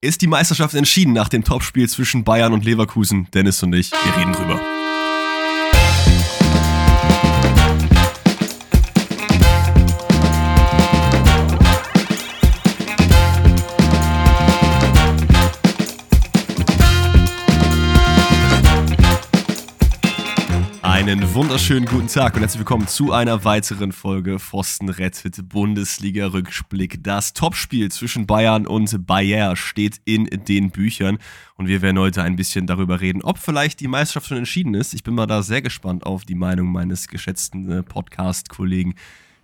Ist die Meisterschaft entschieden nach dem Topspiel zwischen Bayern und Leverkusen? Dennis und ich, wir reden drüber. Wunderschönen guten Tag und herzlich willkommen zu einer weiteren Folge Pfosten rettet Bundesliga-Rückblick. Das Topspiel zwischen Bayern und Bayer steht in den Büchern und wir werden heute ein bisschen darüber reden, ob vielleicht die Meisterschaft schon entschieden ist. Ich bin mal da sehr gespannt auf die Meinung meines geschätzten äh, Podcast-Kollegen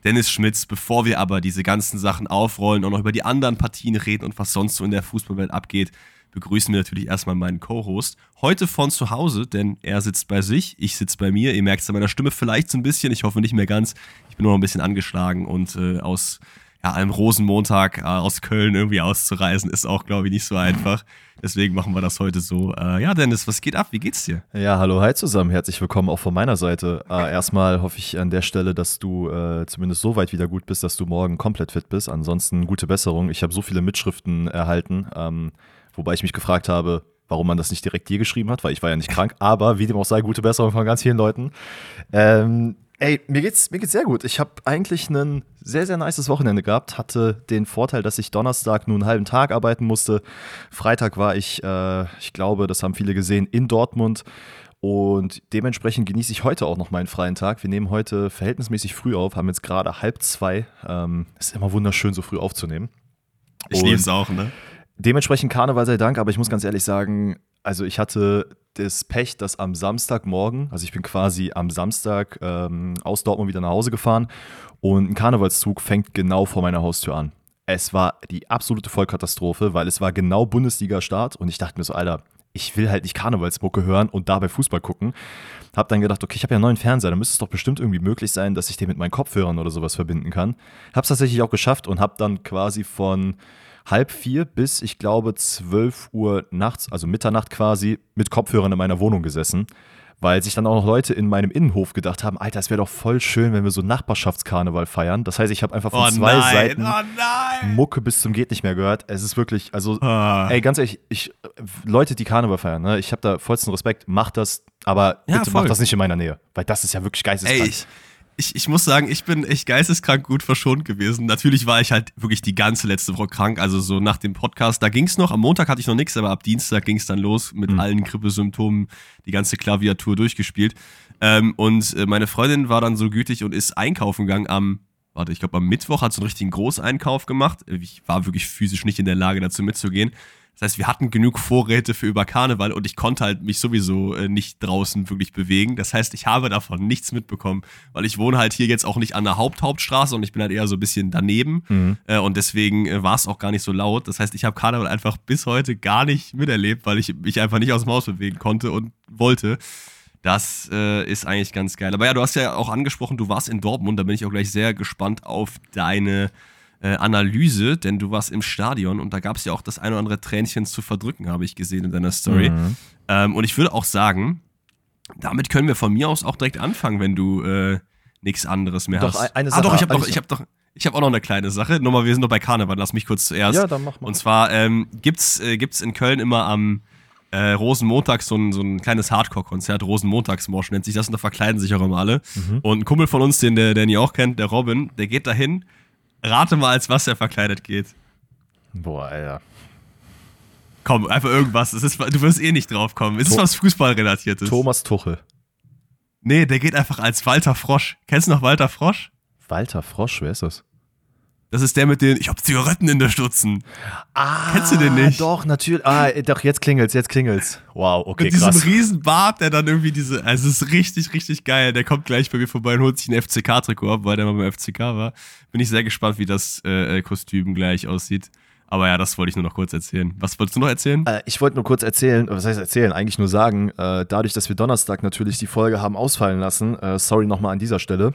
Dennis Schmitz. Bevor wir aber diese ganzen Sachen aufrollen und noch über die anderen Partien reden und was sonst so in der Fußballwelt abgeht, begrüßen wir natürlich erstmal meinen Co-Host. Heute von zu Hause, denn er sitzt bei sich, ich sitze bei mir. Ihr merkt es an meiner Stimme vielleicht so ein bisschen, ich hoffe nicht mehr ganz. Ich bin nur noch ein bisschen angeschlagen und äh, aus ja, einem Rosenmontag äh, aus Köln irgendwie auszureisen, ist auch, glaube ich, nicht so einfach. Deswegen machen wir das heute so. Äh, ja, Dennis, was geht ab? Wie geht's dir? Ja, hallo, hi zusammen. Herzlich willkommen auch von meiner Seite. Äh, erstmal hoffe ich an der Stelle, dass du äh, zumindest so weit wieder gut bist, dass du morgen komplett fit bist. Ansonsten gute Besserung. Ich habe so viele Mitschriften erhalten. Ähm, Wobei ich mich gefragt habe, warum man das nicht direkt dir geschrieben hat, weil ich war ja nicht krank. Aber wie dem auch sei, gute Besserung von ganz vielen Leuten. Ähm, ey, mir geht's, mir geht's sehr gut. Ich habe eigentlich ein sehr, sehr nices Wochenende gehabt. Hatte den Vorteil, dass ich Donnerstag nur einen halben Tag arbeiten musste. Freitag war ich, äh, ich glaube, das haben viele gesehen, in Dortmund. Und dementsprechend genieße ich heute auch noch meinen freien Tag. Wir nehmen heute verhältnismäßig früh auf, haben jetzt gerade halb zwei. Ähm, ist immer wunderschön, so früh aufzunehmen. Ich liebe es auch, ne? Dementsprechend Karneval sei Dank, aber ich muss ganz ehrlich sagen, also ich hatte das Pech, dass am Samstagmorgen, also ich bin quasi am Samstag ähm, aus Dortmund wieder nach Hause gefahren und ein Karnevalszug fängt genau vor meiner Haustür an. Es war die absolute Vollkatastrophe, weil es war genau Bundesliga-Start und ich dachte mir so, Alter, ich will halt nicht Karnevalsmucke hören und dabei Fußball gucken. Hab dann gedacht, okay, ich habe ja einen neuen Fernseher, da müsste es doch bestimmt irgendwie möglich sein, dass ich den mit meinen Kopfhörern oder sowas verbinden kann. Hab's tatsächlich auch geschafft und hab dann quasi von halb vier bis, ich glaube, zwölf Uhr nachts, also Mitternacht quasi, mit Kopfhörern in meiner Wohnung gesessen. Weil sich dann auch noch Leute in meinem Innenhof gedacht haben, Alter, es wäre doch voll schön, wenn wir so Nachbarschaftskarneval feiern. Das heißt, ich habe einfach von oh zwei nein, Seiten oh Mucke bis zum geht nicht mehr gehört. Es ist wirklich, also, Ah. ey, ganz ehrlich, ich, Leute, die Karneval feiern, ne, ich habe da vollsten Respekt, macht das, aber Ja, bitte voll. macht das nicht in meiner Nähe, weil das ist ja wirklich geisteskrank. Ey, ich, ich, ich muss sagen, ich bin echt geisteskrank gut verschont gewesen. Natürlich war ich halt wirklich die ganze letzte Woche krank, also so nach dem Podcast, da ging's noch, am Montag hatte ich noch nichts, aber ab Dienstag ging's dann los mit Mhm. allen Grippesymptomen, die ganze Klaviatur durchgespielt. Ähm, und äh, meine Freundin war dann so gütig und ist einkaufen gegangen am, warte, ich glaube am Mittwoch hat sie einen richtigen Großeinkauf gemacht. Ich war wirklich physisch nicht in der Lage dazu mitzugehen. Das heißt, wir hatten genug Vorräte für über Karneval und ich konnte halt mich sowieso äh, nicht draußen wirklich bewegen. Das heißt, ich habe davon nichts mitbekommen, weil ich wohne halt hier jetzt auch nicht an der Haupthauptstraße und ich bin halt eher so ein bisschen daneben Mhm. äh, und deswegen äh, war es auch gar nicht so laut. Das heißt, ich habe Karneval einfach bis heute gar nicht miterlebt, weil ich mich einfach nicht aus dem Haus bewegen konnte und wollte. Das äh, ist eigentlich ganz geil. Aber ja, du hast ja auch angesprochen, du warst in Dortmund. Da bin ich auch gleich sehr gespannt auf deine äh, Analyse, denn du warst im Stadion und da gab es ja auch das ein oder andere Tränchen zu verdrücken, habe ich gesehen in deiner Story. Mhm. Ähm, und ich würde auch sagen, damit können wir von mir aus auch direkt anfangen, wenn du äh, nichts anderes mehr Doch, hast. eine ah, doch, Sache ich habe doch, ich habe doch, ich habe auch noch eine kleine Sache. Nochmal, wir sind noch bei Karneval. Lass mich kurz zuerst. Ja, dann mach mal. Und zwar ähm, gibt's äh, gibt's in Köln immer am äh, Rosenmontag so ein, so ein kleines Hardcore-Konzert, Rosenmontagsmosch nennt sich das, und da verkleiden sich auch immer alle. Mhm. Und ein Kumpel von uns, den der Danny auch kennt, der Robin, der geht dahin. Rate mal, als was er verkleidet geht. Boah, Alter. Komm, einfach irgendwas. Das ist, du wirst eh nicht drauf kommen. Es ist was Fußballrelatiertes. Thomas Tuchel. Nee, der geht einfach als Walter Frosch. Kennst du noch Walter Frosch? Walter Frosch, wer ist das? Das ist der mit den, ich hab Zigaretten in der Stutzen. Ah, Kennst du den nicht? Doch, natürlich. Ah, doch, jetzt klingelt's, jetzt klingelt's. Wow, okay, mit diesem krass. riesen Bart, der dann irgendwie diese, also es ist richtig, richtig geil. Der kommt gleich bei mir vorbei und holt sich ein FCK-Trikot ab, weil der mal beim FCK war. Bin ich sehr gespannt, wie das äh, äh, Kostüm gleich aussieht. Aber ja, das wollte ich nur noch kurz erzählen. Was wolltest du noch erzählen? Äh, ich wollte nur kurz erzählen, was heißt erzählen, eigentlich nur sagen, äh, dadurch, dass wir Donnerstag natürlich die Folge haben ausfallen lassen, äh, sorry nochmal an dieser Stelle,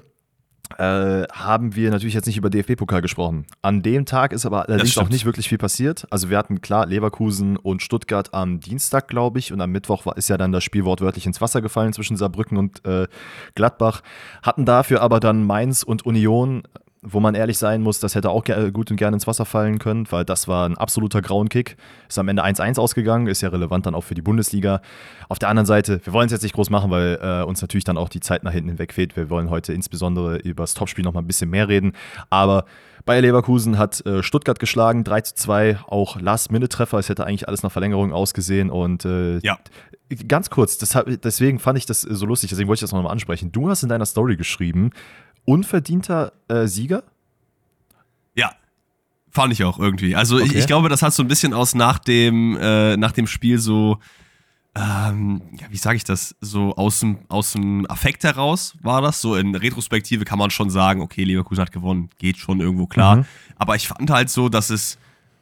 äh, haben wir natürlich jetzt nicht über DFB-Pokal gesprochen. An dem Tag ist aber allerdings auch nicht wirklich viel passiert. Also wir hatten klar Leverkusen und Stuttgart am Dienstag, glaube ich, und am Mittwoch war, ist ja dann das Spiel wortwörtlich ins Wasser gefallen zwischen Saarbrücken und äh, Gladbach. Hatten dafür aber dann Mainz und Union wo man ehrlich sein muss, das hätte auch gut und gerne ins Wasser fallen können, weil das war ein absoluter Grauenkick. Ist am Ende 1-1 ausgegangen, ist ja relevant dann auch für die Bundesliga. Auf der anderen Seite, wir wollen es jetzt nicht groß machen, weil äh, uns natürlich dann auch die Zeit nach hinten hinweg fehlt. Wir wollen heute insbesondere über das Topspiel noch mal ein bisschen mehr reden. Aber Bayer Leverkusen hat äh, Stuttgart geschlagen, 3 2, auch Last-Minute-Treffer. Es hätte eigentlich alles nach Verlängerung ausgesehen. Und äh, ja. ganz kurz, das, deswegen fand ich das so lustig, deswegen wollte ich das noch mal ansprechen. Du hast in deiner Story geschrieben, unverdienter äh, Sieger? Ja, fand ich auch irgendwie. Also okay. ich, ich, glaube, das hat so ein bisschen aus nach dem, äh, nach dem Spiel so, ähm, ja, wie sage ich das, so aus dem, aus dem Affekt heraus war das. So in Retrospektive kann man schon sagen, okay, Leverkusen hat gewonnen, geht schon irgendwo klar. Mhm. Aber ich fand halt so, dass es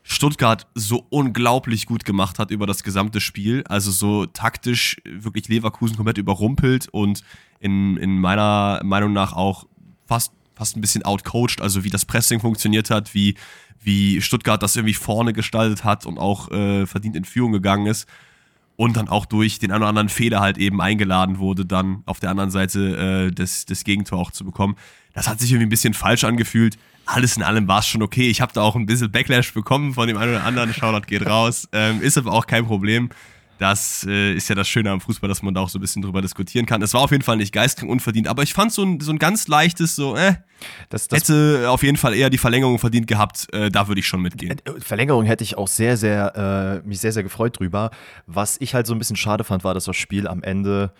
Stuttgart so unglaublich gut gemacht hat über das gesamte Spiel. Also so taktisch wirklich Leverkusen komplett überrumpelt und in, in meiner Meinung nach auch fast, fast ein bisschen outcoached, also wie das Pressing funktioniert hat, wie, wie Stuttgart das irgendwie vorne gestaltet hat und auch äh, verdient in Führung gegangen ist und dann auch durch den einen oder anderen Fehler halt eben eingeladen wurde, dann auf der anderen Seite äh, das, das Gegentor auch zu bekommen. Das hat sich irgendwie ein bisschen falsch angefühlt. Alles in allem war es schon okay. Ich habe da auch ein bisschen Backlash bekommen von dem einen oder anderen. Shoutout geht raus. Ähm, ist aber auch kein Problem. Das äh, ist ja das Schöne am Fußball, dass man da auch so ein bisschen drüber diskutieren kann. Es war auf jeden Fall nicht geistkrank unverdient, aber ich fand so ein, so ein ganz leichtes, so, äh, das, das hätte auf jeden Fall eher die Verlängerung verdient gehabt. Äh, da würde ich schon mitgehen. Äh, Verlängerung hätte ich auch sehr, sehr, äh, mich sehr, sehr gefreut drüber. Was ich halt so ein bisschen schade fand, war, dass das Spiel am Ende,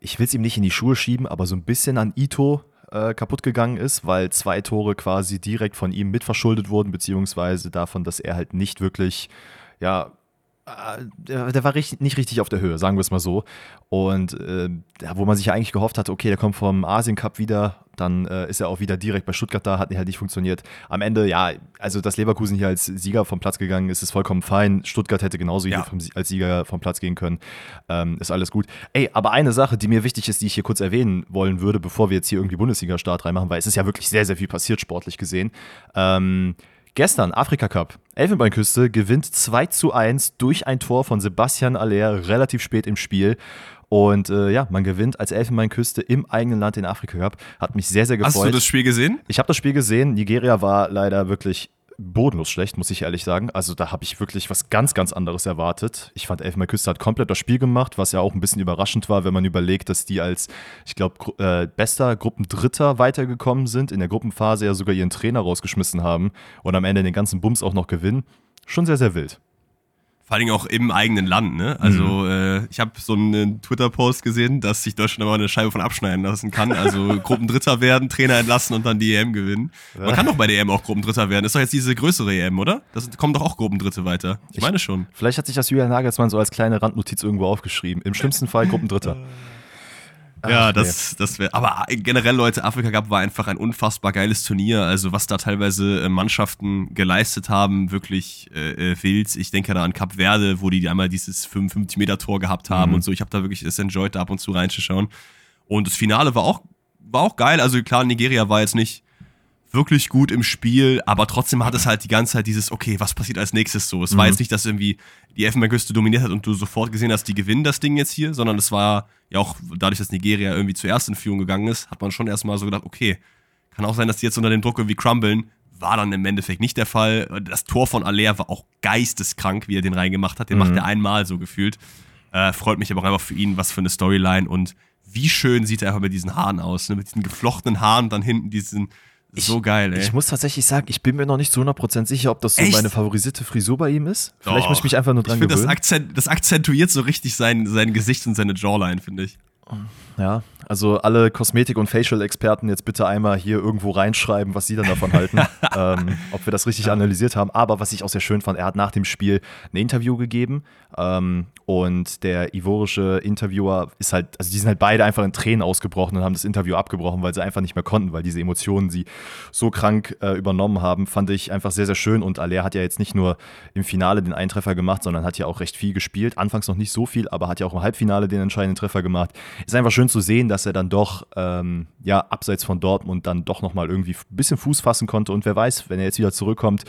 ich will es ihm nicht in die Schuhe schieben, aber so ein bisschen an Ito äh, kaputt gegangen ist, weil zwei Tore quasi direkt von ihm mitverschuldet wurden, beziehungsweise davon, dass er halt nicht wirklich, ja, äh, der, der, war richtig, nicht richtig auf der Höhe, sagen wir es mal so. Und äh, wo man sich ja eigentlich gehofft hat, okay, der kommt vom Asien Cup wieder, dann äh, ist er auch wieder direkt bei Stuttgart da, hat halt nicht funktioniert. Am Ende, ja, also dass Leverkusen hier als Sieger vom Platz gegangen ist, ist vollkommen fein. Stuttgart hätte genauso ja. vom, als Sieger vom Platz gehen können. Ähm, ist alles gut. Ey, aber eine Sache, die mir wichtig ist, die ich hier kurz erwähnen wollen würde, bevor wir jetzt hier irgendwie Bundesliga-Start reinmachen, weil es ist ja wirklich sehr, sehr viel passiert, sportlich gesehen. Ähm, Gestern, Afrika Cup. Elfenbeinküste gewinnt 2 zu 1 durch ein Tor von Sebastian Aller relativ spät im Spiel. Und äh, ja, man gewinnt als Elfenbeinküste im eigenen Land den Afrika Cup. Hat mich sehr, sehr gefreut. Hast du das Spiel gesehen? Ich habe das Spiel gesehen. Nigeria war leider wirklich bodenlos schlecht, muss ich ehrlich sagen. Also da habe ich wirklich was ganz, ganz anderes erwartet. Ich fand Elfenbeinküste hat komplett das Spiel gemacht, was ja auch ein bisschen überraschend war, wenn man überlegt, dass die als, ich glaube, äh, bester Gruppendritter weitergekommen sind, in der Gruppenphase ja sogar ihren Trainer rausgeschmissen haben und am Ende den ganzen Bums auch noch gewinnen. Schon sehr, sehr wild. Vor allem auch im eigenen Land, ne? Also mhm. äh, ich habe so einen Twitter-Post gesehen, dass sich Deutschland aber eine Scheibe von abschneiden lassen kann. Also Gruppendritter werden, Trainer entlassen und dann die EM gewinnen. Man kann doch bei der EM auch Gruppendritter werden. Das ist doch jetzt diese größere EM, oder? Das kommen doch auch Gruppendritte weiter. Ich, ich meine schon. Vielleicht hat sich das Julian Nagelsmann so als kleine Randnotiz irgendwo aufgeschrieben. Im schlimmsten Fall Gruppendritter. Ja, das, das wäre. Aber generell, Leute, Afrika Cup war einfach ein unfassbar geiles Turnier. Also, was da teilweise äh, Mannschaften geleistet haben, wirklich äh, äh, wild. Ich denke da an Cap Verde, wo die einmal dieses 55-Meter-Tor gehabt haben mhm. und so. Ich habe da wirklich es enjoyed, da ab und zu reinzuschauen. Und das Finale war auch, war auch geil. Also, klar, Nigeria war jetzt nicht wirklich gut im Spiel, aber trotzdem hat es halt die ganze Zeit dieses, okay, was passiert als nächstes so? Es mhm. war jetzt nicht, dass irgendwie die Elfenbeinküste dominiert hat und du sofort gesehen hast, die gewinnen das Ding jetzt hier, sondern es war ja auch dadurch, dass Nigeria irgendwie zuerst in Führung gegangen ist, hat man schon erstmal so gedacht, okay, kann auch sein, dass die jetzt unter dem Druck irgendwie crumblen. War dann im Endeffekt nicht der Fall. Das Tor von Aller war auch geisteskrank, wie er den reingemacht hat. Den mhm. macht er einmal so gefühlt. Äh, freut mich aber auch einfach für ihn, was für eine Storyline und wie schön sieht er einfach mit diesen Haaren aus, ne? mit diesen geflochtenen Haaren, dann hinten diesen, ich, so geil, ey. Ich muss tatsächlich sagen, ich bin mir noch nicht zu 100% sicher, ob das so Echt? meine favorisierte Frisur bei ihm ist. Vielleicht Doch. muss ich mich einfach nur dran ich gewöhnen. Das, Akzent, das akzentuiert so richtig sein, sein Gesicht und seine Jawline, finde ich. Ja, also alle Kosmetik- und Facial-Experten jetzt bitte einmal hier irgendwo reinschreiben, was sie dann davon halten, ähm, ob wir das richtig ja. analysiert haben. Aber was ich auch sehr schön fand, er hat nach dem Spiel ein Interview gegeben ähm, und der ivorische Interviewer ist halt, also die sind halt beide einfach in Tränen ausgebrochen und haben das Interview abgebrochen, weil sie einfach nicht mehr konnten, weil diese Emotionen sie so krank äh, übernommen haben. Fand ich einfach sehr, sehr schön und Aller hat ja jetzt nicht nur im Finale den Eintreffer gemacht, sondern hat ja auch recht viel gespielt. Anfangs noch nicht so viel, aber hat ja auch im Halbfinale den entscheidenden Treffer gemacht. Ist einfach schön zu sehen, dass er dann doch, ähm, ja, abseits von Dortmund dann doch nochmal irgendwie ein bisschen Fuß fassen konnte. Und wer weiß, wenn er jetzt wieder zurückkommt,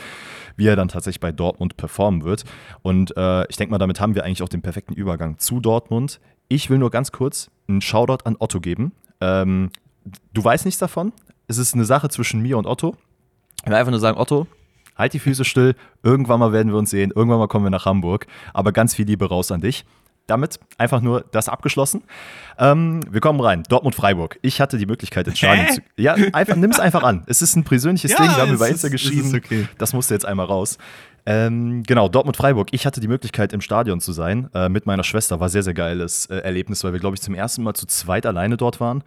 wie er dann tatsächlich bei Dortmund performen wird. Und äh, ich denke mal, damit haben wir eigentlich auch den perfekten Übergang zu Dortmund. Ich will nur ganz kurz einen Shoutout an Otto geben. Ähm, du weißt nichts davon. Es ist eine Sache zwischen mir und Otto. Ich will einfach nur sagen, Otto, halt die Füße still. Irgendwann mal werden wir uns sehen. Irgendwann mal kommen wir nach Hamburg. Aber ganz viel Liebe raus an dich. Damit einfach nur das abgeschlossen. Ähm, wir kommen rein. Dortmund-Freiburg. Ich hatte die Möglichkeit, ins Stadion zu. Ja, einfach, nimm es einfach an. Es ist ein persönliches Ja, Ding. Wir haben über Insta es geschrieben. okay. Das musste jetzt einmal raus. Ähm, genau, Dortmund-Freiburg. Ich hatte die Möglichkeit, im Stadion zu sein äh, mit meiner Schwester. War sehr, sehr geiles äh, Erlebnis, weil wir, glaube ich, zum ersten Mal zu zweit alleine dort waren.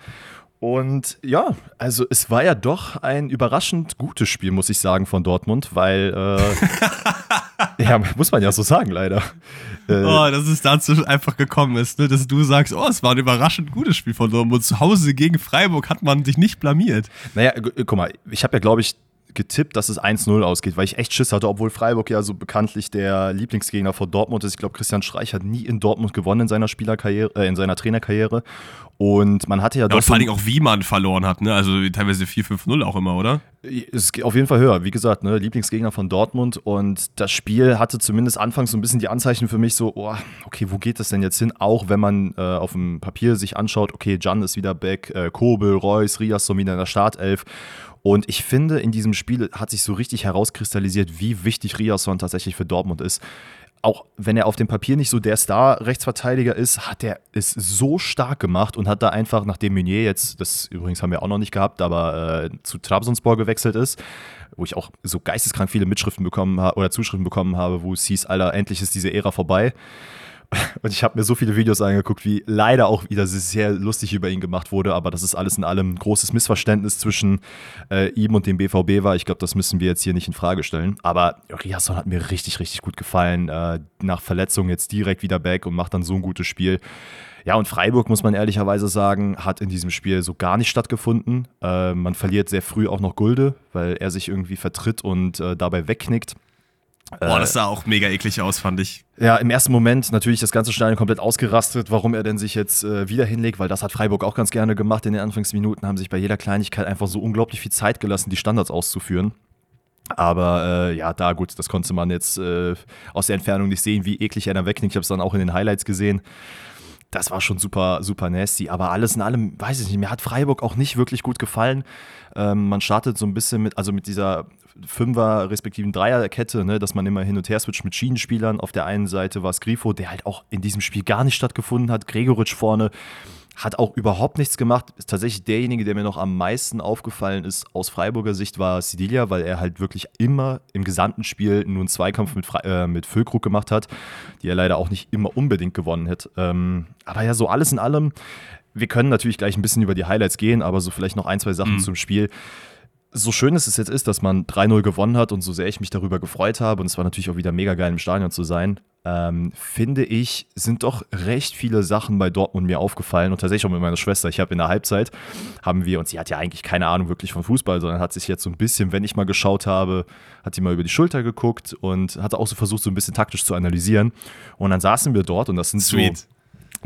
Und ja, also es war ja doch ein überraschend gutes Spiel, muss ich sagen, von Dortmund, weil, äh, ja, muss man ja so sagen, leider. Äh, Oh, dass es dazu einfach gekommen ist, ne? dass du sagst, oh, es war ein überraschend gutes Spiel von Dortmund. Zu Hause gegen Freiburg hat man sich nicht blamiert. Naja, gu- guck mal, ich habe ja, glaube ich, getippt, dass es 1-0 ausgeht, weil ich echt Schiss hatte, obwohl Freiburg ja so bekanntlich der Lieblingsgegner von Dortmund ist. Ich glaube, Christian Streich hat nie in Dortmund gewonnen in seiner Spielerkarriere, äh, in seiner Trainerkarriere. Und man hatte ja Ja, und vor Dingen auch, wie man verloren hat, ne? Also teilweise 4-5-0 auch immer, oder? Es geht auf jeden Fall höher. Wie gesagt, ne, Lieblingsgegner von Dortmund. Und das Spiel hatte zumindest anfangs so ein bisschen die Anzeichen für mich so, oh, okay, wo geht das denn jetzt hin? Auch wenn man äh, auf dem Papier sich anschaut, okay, Jan ist wieder back, äh, Kobel, Reus, Rias so wieder in der Startelf. Und ich finde, in diesem Spiel hat sich so richtig herauskristallisiert, wie wichtig Riasson tatsächlich für Dortmund ist. Auch wenn er auf dem Papier nicht so der Star-Rechtsverteidiger ist, hat er es so stark gemacht und hat da einfach, nachdem Meunier jetzt, das übrigens haben wir auch noch nicht gehabt, aber äh, zu Trabzonspor gewechselt ist, wo ich auch so geisteskrank viele Mitschriften bekommen habe oder Zuschriften bekommen habe, wo es hieß, Alter, endlich ist diese Ära vorbei. Und ich habe mir so viele Videos angeguckt, wie leider auch wieder sehr lustig über ihn gemacht wurde, aber das ist alles in allem ein großes Missverständnis zwischen äh, ihm und dem BVB war. Ich glaube, das müssen wir jetzt hier nicht in Frage stellen. Aber Riasson hat mir richtig, richtig gut gefallen. Äh, nach Verletzung jetzt direkt wieder back und macht dann so ein gutes Spiel. Ja, und Freiburg, muss man ehrlicherweise sagen, hat in diesem Spiel so gar nicht stattgefunden. Äh, man verliert sehr früh auch noch Gulde, weil er sich irgendwie vertritt und äh, dabei wegknickt. Boah, Äh, das sah auch mega eklig aus, fand ich. Ja, im ersten Moment natürlich das ganze Stadion komplett ausgerastet, warum er denn sich jetzt äh, wieder hinlegt, weil das hat Freiburg auch ganz gerne gemacht in den Anfangsminuten, haben sich bei jeder Kleinigkeit einfach so unglaublich viel Zeit gelassen, die Standards auszuführen. Aber äh, ja, da gut, das konnte man jetzt äh, aus der Entfernung nicht sehen, wie eklig er da wegknickt. Ich habe es dann auch in den Highlights gesehen. Das war schon super, super nasty. Aber alles in allem, weiß ich nicht, mir hat Freiburg auch nicht wirklich gut gefallen. Ähm, man startet so ein bisschen mit, also mit dieser Fünfer- respektive Dreierkette, ne, dass man immer hin und her switcht mit Schienenspielern. Auf der einen Seite war es Grifo, der halt auch in diesem Spiel gar nicht stattgefunden hat. Gregoritsch vorne hat auch überhaupt nichts gemacht. Ist tatsächlich derjenige, der mir noch am meisten aufgefallen ist aus Freiburger Sicht, war Sidilia, weil er halt wirklich immer im gesamten Spiel nur einen Zweikampf mit, Fre äh, mit Füllkrug gemacht hat, die er leider auch nicht immer unbedingt gewonnen hat. Ähm, aber ja, so alles in allem. Wir können natürlich gleich ein bisschen über die Highlights gehen, aber so vielleicht noch ein, zwei Sachen Mhm. zum Spiel so schön es jetzt ist, dass man 3-0 gewonnen hat und so sehr ich mich darüber gefreut habe, und es war natürlich auch wieder mega geil im Stadion zu sein, ähm, finde ich, sind doch recht viele Sachen bei Dortmund mir aufgefallen und tatsächlich auch mit meiner Schwester. Ich habe in der Halbzeit, haben wir, und sie hat ja eigentlich keine Ahnung wirklich von Fußball, sondern hat sich jetzt so ein bisschen, wenn ich mal geschaut habe, hat sie mal über die Schulter geguckt und hat auch so versucht, so ein bisschen taktisch zu analysieren. Und dann saßen wir dort und das sind Sweet. so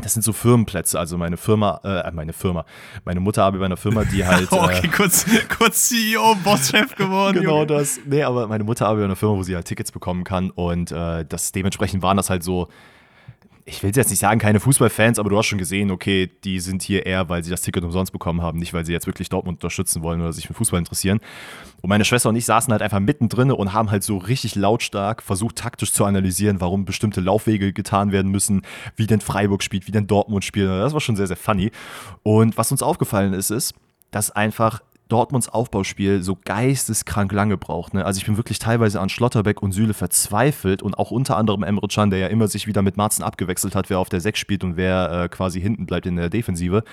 das sind so Firmenplätze. Also meine Firma, äh, meine Firma, meine Mutter arbeitet bei einer Firma, die halt. okay, äh, kurz, kurz CEO, Bosschef geworden. genau Junge. das. Nee, aber meine Mutter arbeitet bei einer Firma, wo sie halt Tickets bekommen kann. Und äh, das dementsprechend waren das halt so. Ich will jetzt nicht sagen, keine Fußballfans, aber du hast schon gesehen, okay, die sind hier eher, weil sie das Ticket umsonst bekommen haben, nicht weil sie jetzt wirklich Dortmund unterstützen wollen oder sich für Fußball interessieren. Und meine Schwester und ich saßen halt einfach mittendrin und haben halt so richtig lautstark versucht, taktisch zu analysieren, warum bestimmte Laufwege getan werden müssen, wie denn Freiburg spielt, wie denn Dortmund spielt. Das war schon sehr, sehr funny. Und was uns aufgefallen ist, ist, dass einfach Dortmunds Aufbauspiel so geisteskrank lange braucht. Ne? Also ich bin wirklich teilweise an Schlotterbeck und Süle verzweifelt und auch unter anderem Emre Can, der ja immer sich wieder mit Marzen abgewechselt hat, wer auf der 6 spielt und wer äh, quasi hinten bleibt in der Defensive.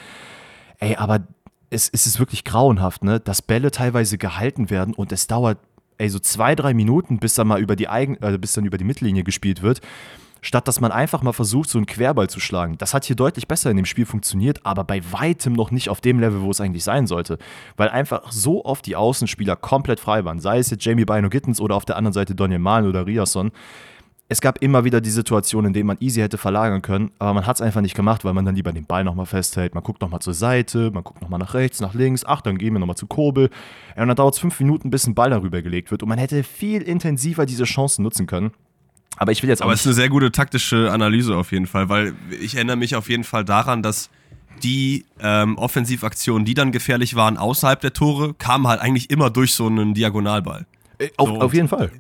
Ey, aber es, es ist wirklich grauenhaft, ne? dass Bälle teilweise gehalten werden und es dauert ey, so zwei, drei Minuten, bis dann mal über die Eigen, äh, bis dann über die Mittellinie gespielt wird statt dass man einfach mal versucht, so einen Querball zu schlagen. Das hat hier deutlich besser in dem Spiel funktioniert, aber bei weitem noch nicht auf dem Level, wo es eigentlich sein sollte. Weil einfach so oft die Außenspieler komplett frei waren. Sei es jetzt Jamie Bino Gittens oder auf der anderen Seite Daniel Mahlen oder Riasson. Es gab immer wieder die Situation, in denen man easy hätte verlagern können, aber man hat es einfach nicht gemacht, weil man dann lieber den Ball nochmal festhält. Man guckt nochmal zur Seite, man guckt nochmal nach rechts, nach links. Ach, dann gehen wir nochmal zu. Ja, Und dann dauert es fünf Minuten, bis ein Ball darüber gelegt wird. Und man hätte viel intensiver diese Chancen nutzen können. Aber ich will jetzt auch Aber es ist eine sehr gute taktische Analyse auf jeden Fall, weil ich erinnere mich auf jeden Fall daran, dass die ähm, Offensivaktionen, die dann gefährlich waren außerhalb der Tore, kamen halt eigentlich immer durch so einen Diagonalball. Äh, auf, so, auf jeden Fall.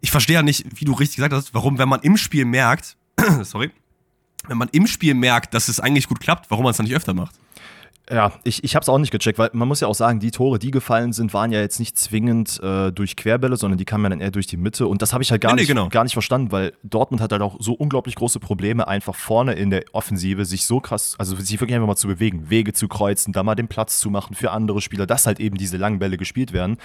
Ich verstehe ja nicht, wie du richtig gesagt hast, warum, wenn man im Spiel merkt, sorry, wenn man im Spiel merkt, dass es eigentlich gut klappt, warum man es dann nicht öfter macht. Ja, ich, ich habe es auch nicht gecheckt, weil man muss ja auch sagen, die Tore, die gefallen sind, waren ja jetzt nicht zwingend äh, durch Querbälle, sondern die kamen ja dann eher durch die Mitte. Und das habe ich halt gar, nee, nicht, genau. gar nicht verstanden, weil Dortmund hat halt auch so unglaublich große Probleme, einfach vorne in der Offensive sich so krass, also sich wirklich einfach mal zu bewegen, Wege zu kreuzen, da mal den Platz zu machen für andere Spieler, dass halt eben diese langen Bälle gespielt werden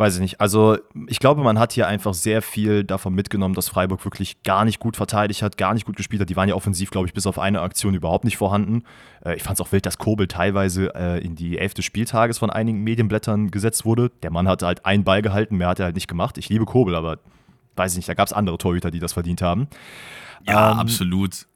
weiß ich nicht. Also ich glaube, man hat hier einfach sehr viel davon mitgenommen, dass Freiburg wirklich gar nicht gut verteidigt hat, gar nicht gut gespielt hat. Die waren ja offensiv, glaube ich, bis auf eine Aktion überhaupt nicht vorhanden. Äh, ich fand es auch wild, dass Kobel teilweise äh, in die elfte Spieltages von einigen Medienblättern gesetzt wurde. Der Mann hatte halt einen Ball gehalten, mehr hat er halt nicht gemacht. Ich liebe Kobel, aber weiß ich nicht, da gab es andere Torhüter, die das verdient haben. Ja, ähm, absolut.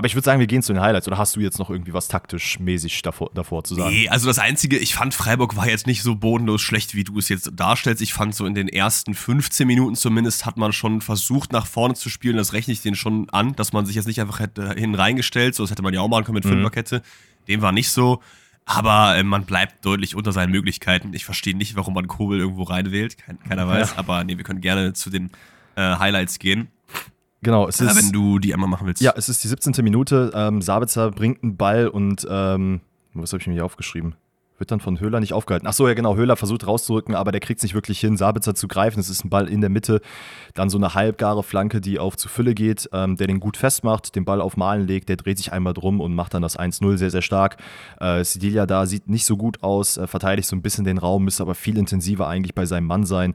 Aber ich würde sagen, wir gehen zu den Highlights. Oder hast du jetzt noch irgendwie was taktisch mäßig davor, davor zu sagen? Nee, also das Einzige, ich fand Freiburg war jetzt nicht so bodenlos schlecht, wie du es jetzt darstellst. Ich fand so in den ersten 15 Minuten zumindest hat man schon versucht, nach vorne zu spielen. Das rechne ich denen schon an, dass man sich jetzt nicht einfach hätte hin reingestellt. So, das hätte man ja auch machen können mit mhm. Fünferkette. Dem war nicht so. Aber äh, man bleibt deutlich unter seinen Möglichkeiten. Ich verstehe nicht, warum man Kobel irgendwo reinwählt. Kein, keiner weiß. Ja. Aber nee, wir können gerne zu den äh, Highlights gehen. Genau, es ist. wenn du die einmal machen willst. Ja, es ist die 17. Minute. Ähm, Sabitzer bringt einen Ball und ähm, was habe ich mir hier aufgeschrieben? Wird dann von Höhler nicht aufgehalten. Ach so, ja genau, Höhler versucht rauszurücken, aber der kriegt es nicht wirklich hin, Sabitzer zu greifen. Es ist ein Ball in der Mitte, dann so eine halbgare Flanke, die auf zu Fülle geht, ähm, der den gut festmacht, den Ball auf Malen legt, der dreht sich einmal drum und macht dann das 1-0 sehr, sehr stark. Äh, Sidilia da sieht nicht so gut aus, äh, verteidigt so ein bisschen den Raum, müsste aber viel intensiver eigentlich bei seinem Mann sein.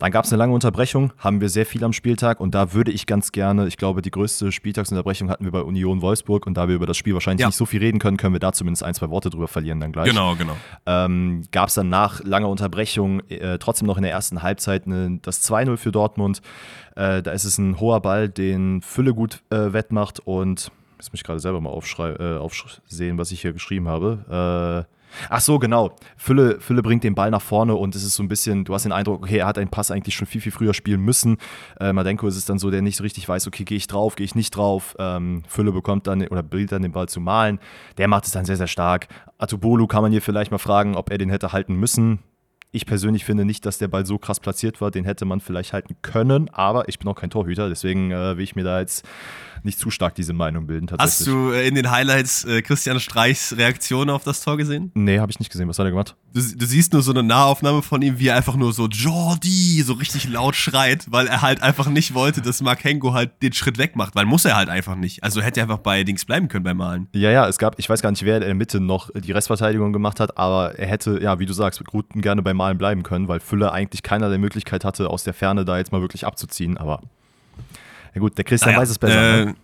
Dann gab es eine lange Unterbrechung, haben wir sehr viel am Spieltag und da würde ich ganz gerne, ich glaube, die größte Spieltagsunterbrechung hatten wir bei Union Wolfsburg und da wir über das Spiel wahrscheinlich ja. nicht so viel reden können, können wir da zumindest ein, zwei Worte drüber verlieren dann gleich. Genau, genau. Ähm, gab es dann nach langer Unterbrechung äh, trotzdem noch in der ersten Halbzeit eine, das 2-0 für Dortmund. Äh, da ist es ein hoher Ball, den Fülle gut äh, wettmacht und jetzt muss ich gerade selber mal äh, aufsehen, was ich hier geschrieben habe. Ach so, genau. Fülle, Fülle bringt den Ball nach vorne und es ist so ein bisschen, du hast den Eindruck, okay, er hat einen Pass eigentlich schon viel, viel früher spielen müssen. Äh, Madenko ist es dann so, der nicht so richtig weiß, okay, gehe ich drauf, gehe ich nicht drauf. Ähm, Fülle bekommt dann oder bildet dann den Ball zu malen. Der macht es dann sehr, sehr stark. Atubolu kann man hier vielleicht mal fragen, ob er den hätte halten müssen. Ich persönlich finde nicht, dass der Ball so krass platziert war. Den hätte man vielleicht halten können, aber ich bin auch kein Torhüter, deswegen äh, will ich mir da jetzt nicht zu stark diese Meinung bilden. Hast du äh, in den Highlights äh, Christian Streichs Reaktion auf das Tor gesehen? Nee, habe ich nicht gesehen. Was hat er gemacht? Du, du, siehst nur so eine Nahaufnahme von ihm, wie er einfach nur so Jordi so richtig laut schreit, weil er halt einfach nicht wollte, dass Mark Hengo halt den Schritt weg macht, weil muss er halt einfach nicht. Also hätte er einfach bei Dings bleiben können beim Malen. Ja, ja, es gab, ich weiß gar nicht, wer in der Mitte noch die Restverteidigung gemacht hat, aber er hätte, ja, wie du sagst, Gruten gerne beim Malen bleiben können, weil Fülle eigentlich keiner der Möglichkeit hatte, aus der Ferne da jetzt mal wirklich abzuziehen, aber ja gut, der Christian naja, weiß es besser. Äh, ne?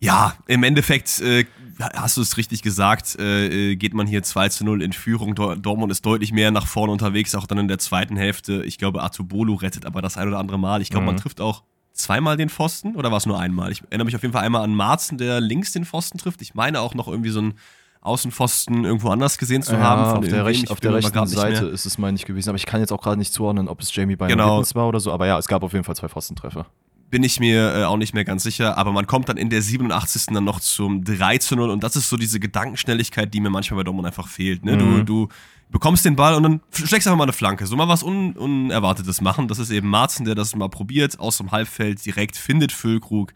Ja, im Endeffekt äh, hast du es richtig gesagt, äh, äh geht man hier 2 zu 0 in Führung. Dortmund ist deutlich mehr nach vorne unterwegs, auch dann in der zweiten Hälfte. Ich glaube, Atubolu rettet aber das ein oder andere Mal. Ich glaube, mhm. man trifft auch zweimal den Pfosten oder war es nur einmal? Ich erinnere mich auf jeden Fall einmal an Marzen, der links den Pfosten trifft. Ich meine auch noch irgendwie so ein Außenpfosten irgendwo anders gesehen zu ja, haben. auf der, recht, auf der rechten Seite ist es, meine ich, gewesen. Aber ich kann jetzt auch gerade nicht zuordnen, ob es Jamie Bynum genau. war oder so. Aber ja, es gab auf jeden Fall zwei Pfostentreffer bin ich mir äh, auch nicht mehr ganz sicher, aber man kommt dann in der 87. dann noch zum 3 zu 0 und das ist so diese Gedankenschnelligkeit, die mir manchmal bei Dortmund einfach fehlt. Ne? Mhm. Du, du bekommst den Ball und dann schlägst einfach mal eine Flanke. So mal was Un Unerwartetes machen. Das ist eben Marzen, der das mal probiert, aus dem Halbfeld direkt findet Füllkrug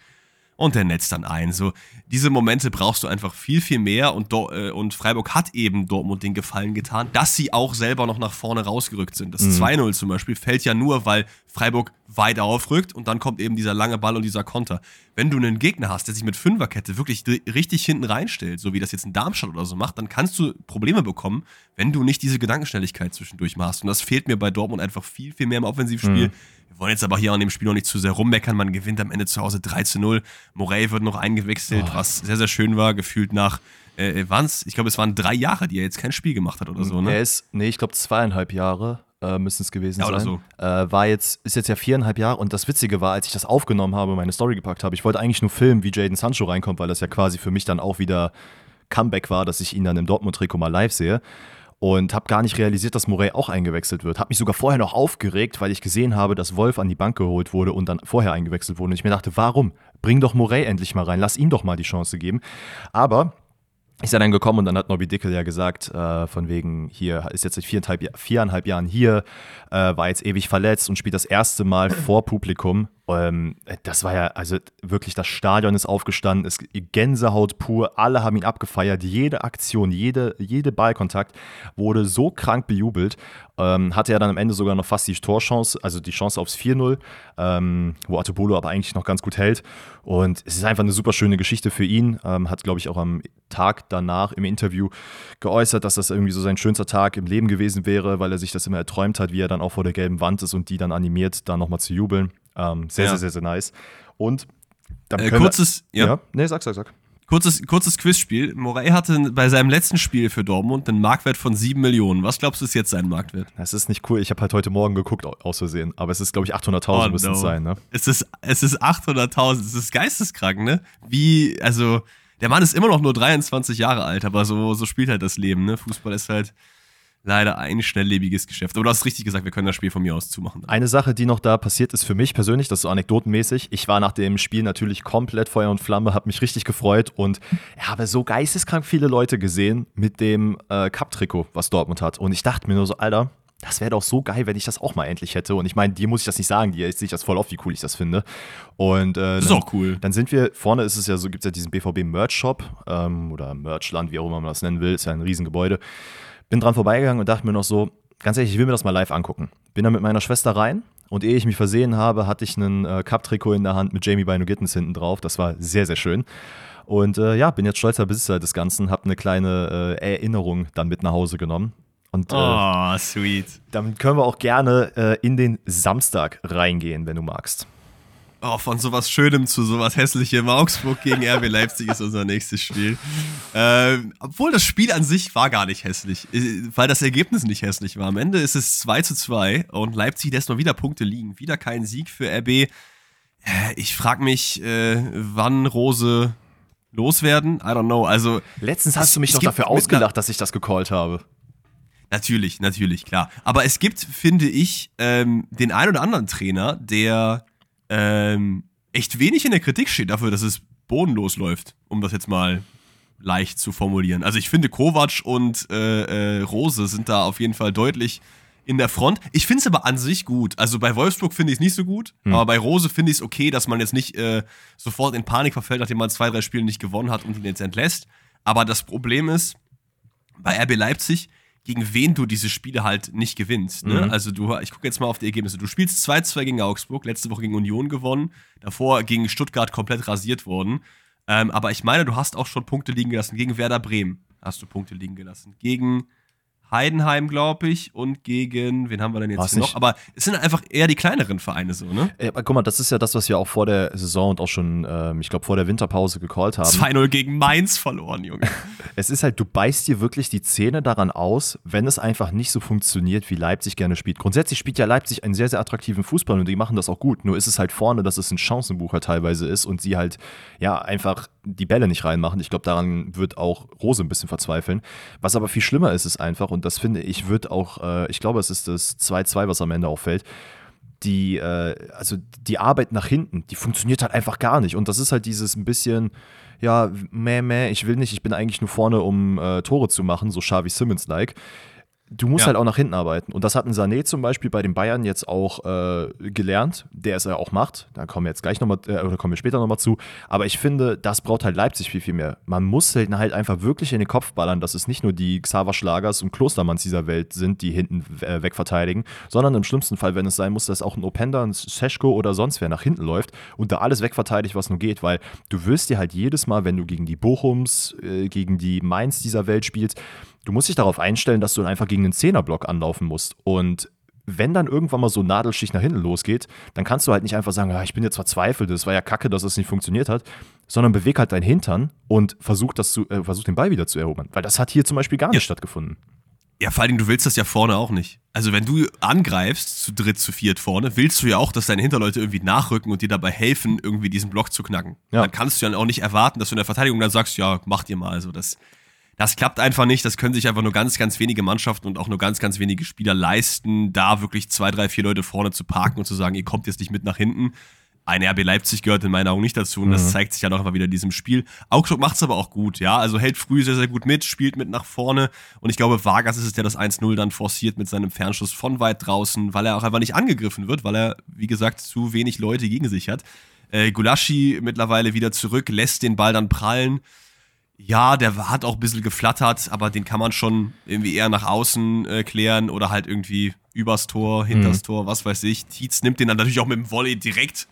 und der netzt dann ein. So, diese Momente brauchst du einfach viel, viel mehr und, Do äh, und Freiburg hat eben Dortmund den Gefallen getan, dass sie auch selber noch nach vorne rausgerückt sind. Das mhm. 2-0 zum Beispiel fällt ja nur, weil Freiburg weit aufrückt und dann kommt eben dieser lange Ball und dieser Konter. Wenn du einen Gegner hast, der sich mit Fünferkette wirklich richtig hinten reinstellt, so wie das jetzt ein Darmstadt oder so macht, dann kannst du Probleme bekommen, wenn du nicht diese Gedankenschnelligkeit zwischendurch machst. Und das fehlt mir bei Dortmund einfach viel, viel mehr im Offensivspiel. Mhm. Wir wollen jetzt aber hier an dem Spiel noch nicht zu sehr rummeckern. Man gewinnt am Ende zu Hause 3 zu 0. Morey wird noch eingewechselt, oh. was sehr, sehr schön war, gefühlt nach äh, waren's, ich glaube, es waren drei Jahre, die er jetzt kein Spiel gemacht hat oder so, ne? Er ist, nee, ich glaube zweieinhalb Jahre äh, müssen es gewesen ja, oder sein. So. Äh, war jetzt, ist jetzt ja viereinhalb Jahre und das Witzige war, als ich das aufgenommen habe, meine Story gepackt habe, ich wollte eigentlich nur filmen, wie Jaden Sancho reinkommt, weil das ja quasi für mich dann auch wieder Comeback war, dass ich ihn dann im Dortmund-Trikot mal live sehe und habe gar nicht realisiert, dass Morey auch eingewechselt wird. Habe mich sogar vorher noch aufgeregt, weil ich gesehen habe, dass Wolf an die Bank geholt wurde und dann vorher eingewechselt wurde. Und ich mir dachte, warum? Bring doch Morey endlich mal rein, lass ihm doch mal die Chance geben. Aber ist er dann gekommen und dann hat Nobby Dickel ja gesagt, äh, von wegen, hier ist jetzt seit viereinhalb, viereinhalb Jahren hier, äh, war jetzt ewig verletzt und spielt das erste Mal vor Publikum. Ähm, das war ja, also wirklich, das Stadion ist aufgestanden, es Gänsehaut pur, alle haben ihn abgefeiert, jede Aktion, jede, jede Ballkontakt wurde so krank bejubelt. Ähm, hatte er dann am Ende sogar noch fast die Torchance, also die Chance aufs 4-0, ähm, wo Atobolo aber eigentlich noch ganz gut hält. Und es ist einfach eine super schöne Geschichte für ihn. Ähm, hat, glaube ich, auch am Tag danach im Interview geäußert, dass das irgendwie so sein schönster Tag im Leben gewesen wäre, weil er sich das immer erträumt hat, wie er dann auch vor der gelben Wand ist und die dann animiert, da nochmal zu jubeln. Ähm, sehr, ja. sehr, sehr, sehr nice. Und dann äh, kurzes, wir, ja. ja. Nee, sag, sag, sag. Kurzes, kurzes Quizspiel. Morey hatte bei seinem letzten Spiel für Dortmund einen Marktwert von 7 Millionen. Was glaubst du, ist jetzt sein Marktwert? Das ist nicht cool. Ich habe halt heute Morgen geguckt, aus Versehen. Aber es ist, glaube ich, 800.000 oh, müssen no. es sein, ne? Es ist, es ist 800.000. Es ist geisteskrank, ne? Wie, also, der Mann ist immer noch nur 23 Jahre alt, aber so, so spielt halt das Leben, ne? Fußball ist halt leider ein schnelllebiges Geschäft. Aber du hast richtig gesagt, wir können das Spiel von mir aus zumachen. Eine Sache, die noch da passiert ist für mich persönlich, das ist so anekdotenmäßig. Ich war nach dem Spiel natürlich komplett Feuer und Flamme, habe mich richtig gefreut und habe so geisteskrank viele Leute gesehen mit dem äh, Cup-Trikot, was Dortmund hat. Und ich dachte mir nur so, Alter, das wäre doch so geil, wenn ich das auch mal endlich hätte. Und ich meine, dir muss ich das nicht sagen, dir sehe ich das voll auf, wie cool ich das finde. Und äh, das ist auch cool. Dann sind wir, vorne ist es ja so, gibt es ja diesen BVB Merch Shop ähm, oder Merchland, wie auch immer man das nennen will, ist ja ein Riesengebäude. Bin dran vorbeigegangen und dachte mir noch so, ganz ehrlich, ich will mir das mal live angucken. Bin dann mit meiner Schwester rein und ehe ich mich versehen habe, hatte ich einen äh, Cup-Trikot in der Hand mit Jamie Bino Gittens hinten drauf. Das war sehr, sehr schön. Und äh, ja, bin jetzt stolzer Besitzer des Ganzen, habe eine kleine äh, Erinnerung dann mit nach Hause genommen. Und, oh, sweet. Dann können wir auch gerne äh, in den Samstag reingehen, wenn du magst. Oh, von sowas Schönem zu sowas Hässlichem. Augsburg gegen RB Leipzig ist unser nächstes Spiel. Ähm, obwohl das Spiel an sich war gar nicht hässlich, äh, weil das Ergebnis nicht hässlich war. Am Ende ist es 2 zu 2 und Leipzig lässt mal wieder Punkte liegen. Wieder kein Sieg für RB. Äh, ich frage mich, äh, wann Rose loswerden. I don't know. Also, Letztens hast du mich doch dafür ausgelacht, dass ich das gecallt habe. Natürlich, natürlich, klar. Aber es gibt, finde ich, ähm, den ein oder anderen Trainer, der ähm, echt wenig in der Kritik steht dafür, dass es bodenlos läuft, um das jetzt mal leicht zu formulieren. Also ich finde, Kovac und äh, äh, Rose sind da auf jeden Fall deutlich in der Front. Ich finde es aber an sich gut. Also bei Wolfsburg finde ich es nicht so gut, hm. aber bei Rose finde ich es okay, dass man jetzt nicht äh, sofort in Panik verfällt, nachdem man zwei, drei Spiele nicht gewonnen hat und ihn jetzt entlässt. Aber das Problem ist, bei RB Leipzig, gegen wen du diese Spiele halt nicht gewinnst. Ne? Mhm. Also du, ich gucke jetzt mal auf die Ergebnisse. Du spielst 2-2 gegen Augsburg, letzte Woche gegen Union gewonnen, davor gegen Stuttgart komplett rasiert worden. Ähm, aber ich meine, du hast auch schon Punkte liegen gelassen. Gegen Werder Bremen hast du Punkte liegen gelassen. Gegen Heidenheim, glaube ich, und gegen, wen haben wir denn jetzt noch? Aber es sind einfach eher die kleineren Vereine so, ne? Ja, guck mal, das ist ja das, was wir auch vor der Saison und auch schon, ähm, ich glaube, vor der Winterpause gecallt haben. 2-0 gegen Mainz verloren, Junge. es ist halt, du beißt dir wirklich die Zähne daran aus, wenn es einfach nicht so funktioniert, wie Leipzig gerne spielt. Grundsätzlich spielt ja Leipzig einen sehr, sehr attraktiven Fußball und die machen das auch gut. Nur ist es halt vorne, dass es ein Chancenbucher teilweise ist und sie halt, ja, einfach die Bälle nicht reinmachen. Ich glaube, daran wird auch Rose ein bisschen verzweifeln. Was aber viel schlimmer ist, ist einfach, und das finde ich, wird auch, äh, ich glaube, es ist das 2-2, was am Ende auffällt. Die, äh, also die Arbeit nach hinten, die funktioniert halt einfach gar nicht. Und das ist halt dieses ein bisschen, ja, meh, meh, ich will nicht, ich bin eigentlich nur vorne, um äh, Tore zu machen, so Xavi Simmons-like du musst ja. halt auch nach hinten arbeiten. Und das hat ein Sané zum Beispiel bei den Bayern jetzt auch äh, gelernt, der es ja auch macht. Da kommen wir jetzt gleich nochmal, äh, oder kommen wir später nochmal zu. Aber ich finde, das braucht halt Leipzig viel, viel mehr. Man muss halt, halt einfach wirklich in den Kopf ballern, dass es nicht nur die Xaver Schlagers und Klostermanns dieser Welt sind, die hinten äh, wegverteidigen, sondern im schlimmsten Fall, wenn es sein muss, dass auch ein Openda, ein Seschko oder sonst wer nach hinten läuft und da alles wegverteidigt, was nur geht. Weil du wirst dir halt jedes Mal, wenn du gegen die Bochums, äh, gegen die Mainz dieser Welt spielst, du musst dich darauf einstellen, dass du dann einfach gegen einen Zehnerblock anlaufen musst. Und wenn dann irgendwann mal so ein Nadelstich nach hinten losgeht, dann kannst du halt nicht einfach sagen, ah, ich bin jetzt verzweifelt, das war ja kacke, dass es das nicht funktioniert hat, sondern beweg halt deinen Hintern und versuch, das zu, äh, versuch den Ball wieder zu erobern. Weil das hat hier zum Beispiel gar nicht ja. stattgefunden. Ja, vor allem, du willst das ja vorne auch nicht. Also, wenn du angreifst, zu dritt, zu viert vorne, willst du ja auch, dass deine Hinterleute irgendwie nachrücken und dir dabei helfen, irgendwie diesen Block zu knacken. Ja. Dann kannst du ja auch nicht erwarten, dass du in der Verteidigung dann sagst, ja, macht ihr mal. Also, das, das klappt einfach nicht. Das können sich einfach nur ganz, ganz wenige Mannschaften und auch nur ganz, ganz wenige Spieler leisten, da wirklich zwei, drei, vier Leute vorne zu parken und zu sagen, ihr kommt jetzt nicht mit nach hinten. ein RB Leipzig gehört in meinen Augen nicht dazu und mhm. das zeigt sich ja noch mal wieder in diesem Spiel. Augsburg macht es aber auch gut, ja, also hält früh sehr, sehr gut mit, spielt mit nach vorne und ich glaube, Vargas ist es, der das 1-0 dann forciert mit seinem Fernschuss von weit draußen, weil er auch einfach nicht angegriffen wird, weil er, wie gesagt, zu wenig Leute gegen sich hat. Äh, Gulaschi mittlerweile wieder zurück, lässt den Ball dann prallen. Ja, der hat auch ein bisschen geflattert, aber den kann man schon irgendwie eher nach außen äh, klären oder halt irgendwie übers Tor, hinters mhm. Tor, was weiß ich. Tietz nimmt den dann natürlich auch mit dem Volley direkt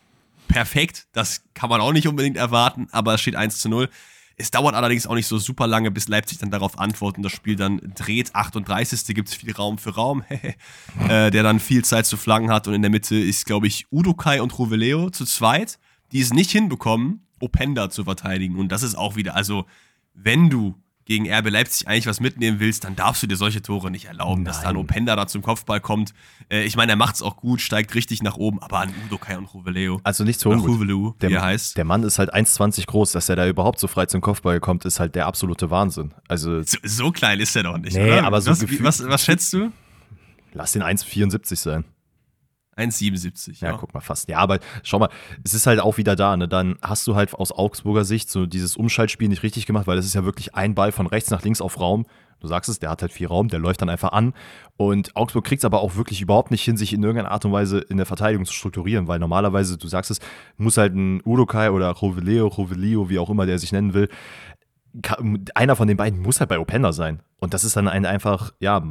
perfekt. Das kann man auch nicht unbedingt erwarten, aber es steht 1 zu 0. Es dauert allerdings auch nicht so super lange, bis Leipzig dann darauf antwortet und das Spiel dann dreht. 38. gibt es viel Raum für Raum, äh, der dann viel Zeit zu Flaggen hat. Und in der Mitte ist, glaube ich, Udokai und Roveleo zu zweit, die es nicht hinbekommen, Openda zu verteidigen. Und das ist auch wieder, also wenn du gegen RB Leipzig eigentlich was mitnehmen willst, dann darfst du dir solche Tore nicht erlauben, Nein. dass da ein Openda da zum Kopfball kommt. Äh, ich meine, er macht's auch gut, steigt richtig nach oben, aber an Udo Kai und Ruveleo. Also nicht so Ruvelu, der, wie er heißt. Der Mann ist halt 1,20 groß, dass er da überhaupt so frei zum Kopfball kommt, ist halt der absolute Wahnsinn. Also so, so klein ist er doch nicht. Nee, oder? aber so was, was, was schätzt du? Lass den 1,74 sein. 1,77. Ja, ja, guck mal, fast. Ja, aber schau mal, es ist halt auch wieder da. Ne? Dann hast du halt aus Augsburger Sicht so dieses Umschaltspiel nicht richtig gemacht, weil es ist ja wirklich ein Ball von rechts nach links auf Raum. Du sagst es, der hat halt viel Raum, der läuft dann einfach an. Und Augsburg kriegt es aber auch wirklich überhaupt nicht hin, sich in irgendeiner Art und Weise in der Verteidigung zu strukturieren, weil normalerweise, du sagst es, muss halt ein Udokai oder Roveleo, Rovelio, wie auch immer der sich nennen will, einer von den beiden muss halt bei Openda sein. Und das ist dann ein einfach, ja,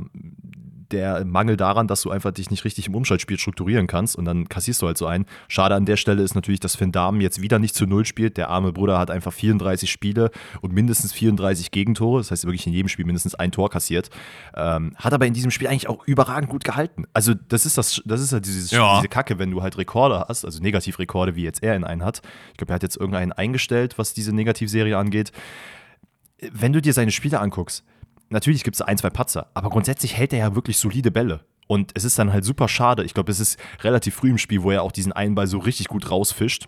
der Mangel daran, dass du einfach dich nicht richtig im Umschaltspiel strukturieren kannst und dann kassierst du halt so ein. Schade an der Stelle ist natürlich, dass Finn Dahmen jetzt wieder nicht zu Null spielt. Der arme Bruder hat einfach 34 Spiele und mindestens 34 Gegentore. Das heißt, wirklich in jedem Spiel mindestens ein Tor kassiert. Ähm, hat aber in diesem Spiel eigentlich auch überragend gut gehalten. Also, das ist das, das ist halt dieses, ja. diese Kacke, wenn du halt Rekorde hast, also Negativrekorde, wie jetzt er in einen hat. Ich glaube, er hat jetzt irgendeinen eingestellt, was diese Negativserie angeht. Wenn du dir seine Spiele anguckst, natürlich gibt es ein, zwei Patzer, aber grundsätzlich hält er ja wirklich solide Bälle. Und es ist dann halt super schade. Ich glaube, es ist relativ früh im Spiel, wo er auch diesen einen Ball so richtig gut rausfischt.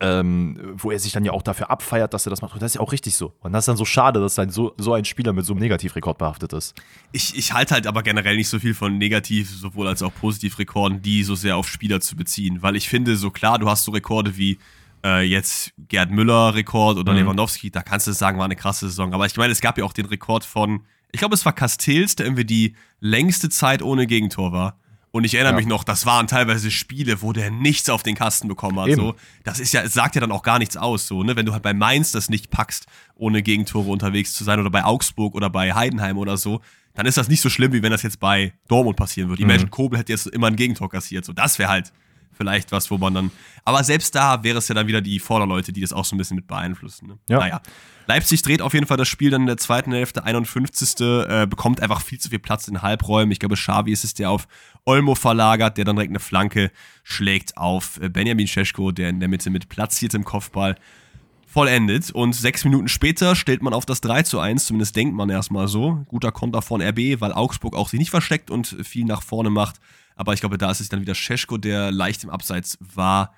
Ähm, wo er sich dann ja auch dafür abfeiert, dass er das macht. Und das ist ja auch richtig so. Und das ist dann so schade, dass dann so, so ein Spieler mit so einem Negativrekord behaftet ist. Ich, ich halte halt aber generell nicht so viel von Negativ, sowohl als auch Positivrekorden, die so sehr auf Spieler zu beziehen. Weil ich finde, so klar, du hast so Rekorde wie äh, jetzt Gerd Müller-Rekord oder mhm. Lewandowski, da kannst du sagen, war eine krasse Saison. Aber ich meine, es gab ja auch den Rekord von, ich glaube, es war Castells, der irgendwie die längste Zeit ohne Gegentor war. Und ich erinnere ja. mich noch, das waren teilweise Spiele, wo der nichts auf den Kasten bekommen hat. So. Das ist ja, es sagt ja dann auch gar nichts aus, so, ne? Wenn du halt bei Mainz das nicht packst, ohne Gegentore unterwegs zu sein, oder bei Augsburg oder bei Heidenheim oder so, dann ist das nicht so schlimm, wie wenn das jetzt bei Dortmund passieren würde. Mhm. Imagine Kobel hätte jetzt immer ein Gegentor kassiert. So, das wäre halt vielleicht was, wo man dann. Aber selbst da wäre es ja dann wieder die Vorderleute, die das auch so ein bisschen mit beeinflussen. Ne? Ja. Naja. Leipzig dreht auf jeden Fall das Spiel dann in der zweiten Hälfte, 51. Äh, bekommt einfach viel zu viel Platz in Halbräumen. Ich glaube, Xavi ist es, der auf Olmo verlagert, der dann direkt eine Flanke schlägt auf äh, Benjamin Scheschko, der in der Mitte mit platziertem Kopfball vollendet. Und sechs Minuten später stellt man auf das 3 zu 1, zumindest denkt man erstmal so. Guter Konter von RB, weil Augsburg auch sich nicht versteckt und viel nach vorne macht. Aber ich glaube, da ist es dann wieder Scheschko, der leicht im Abseits war,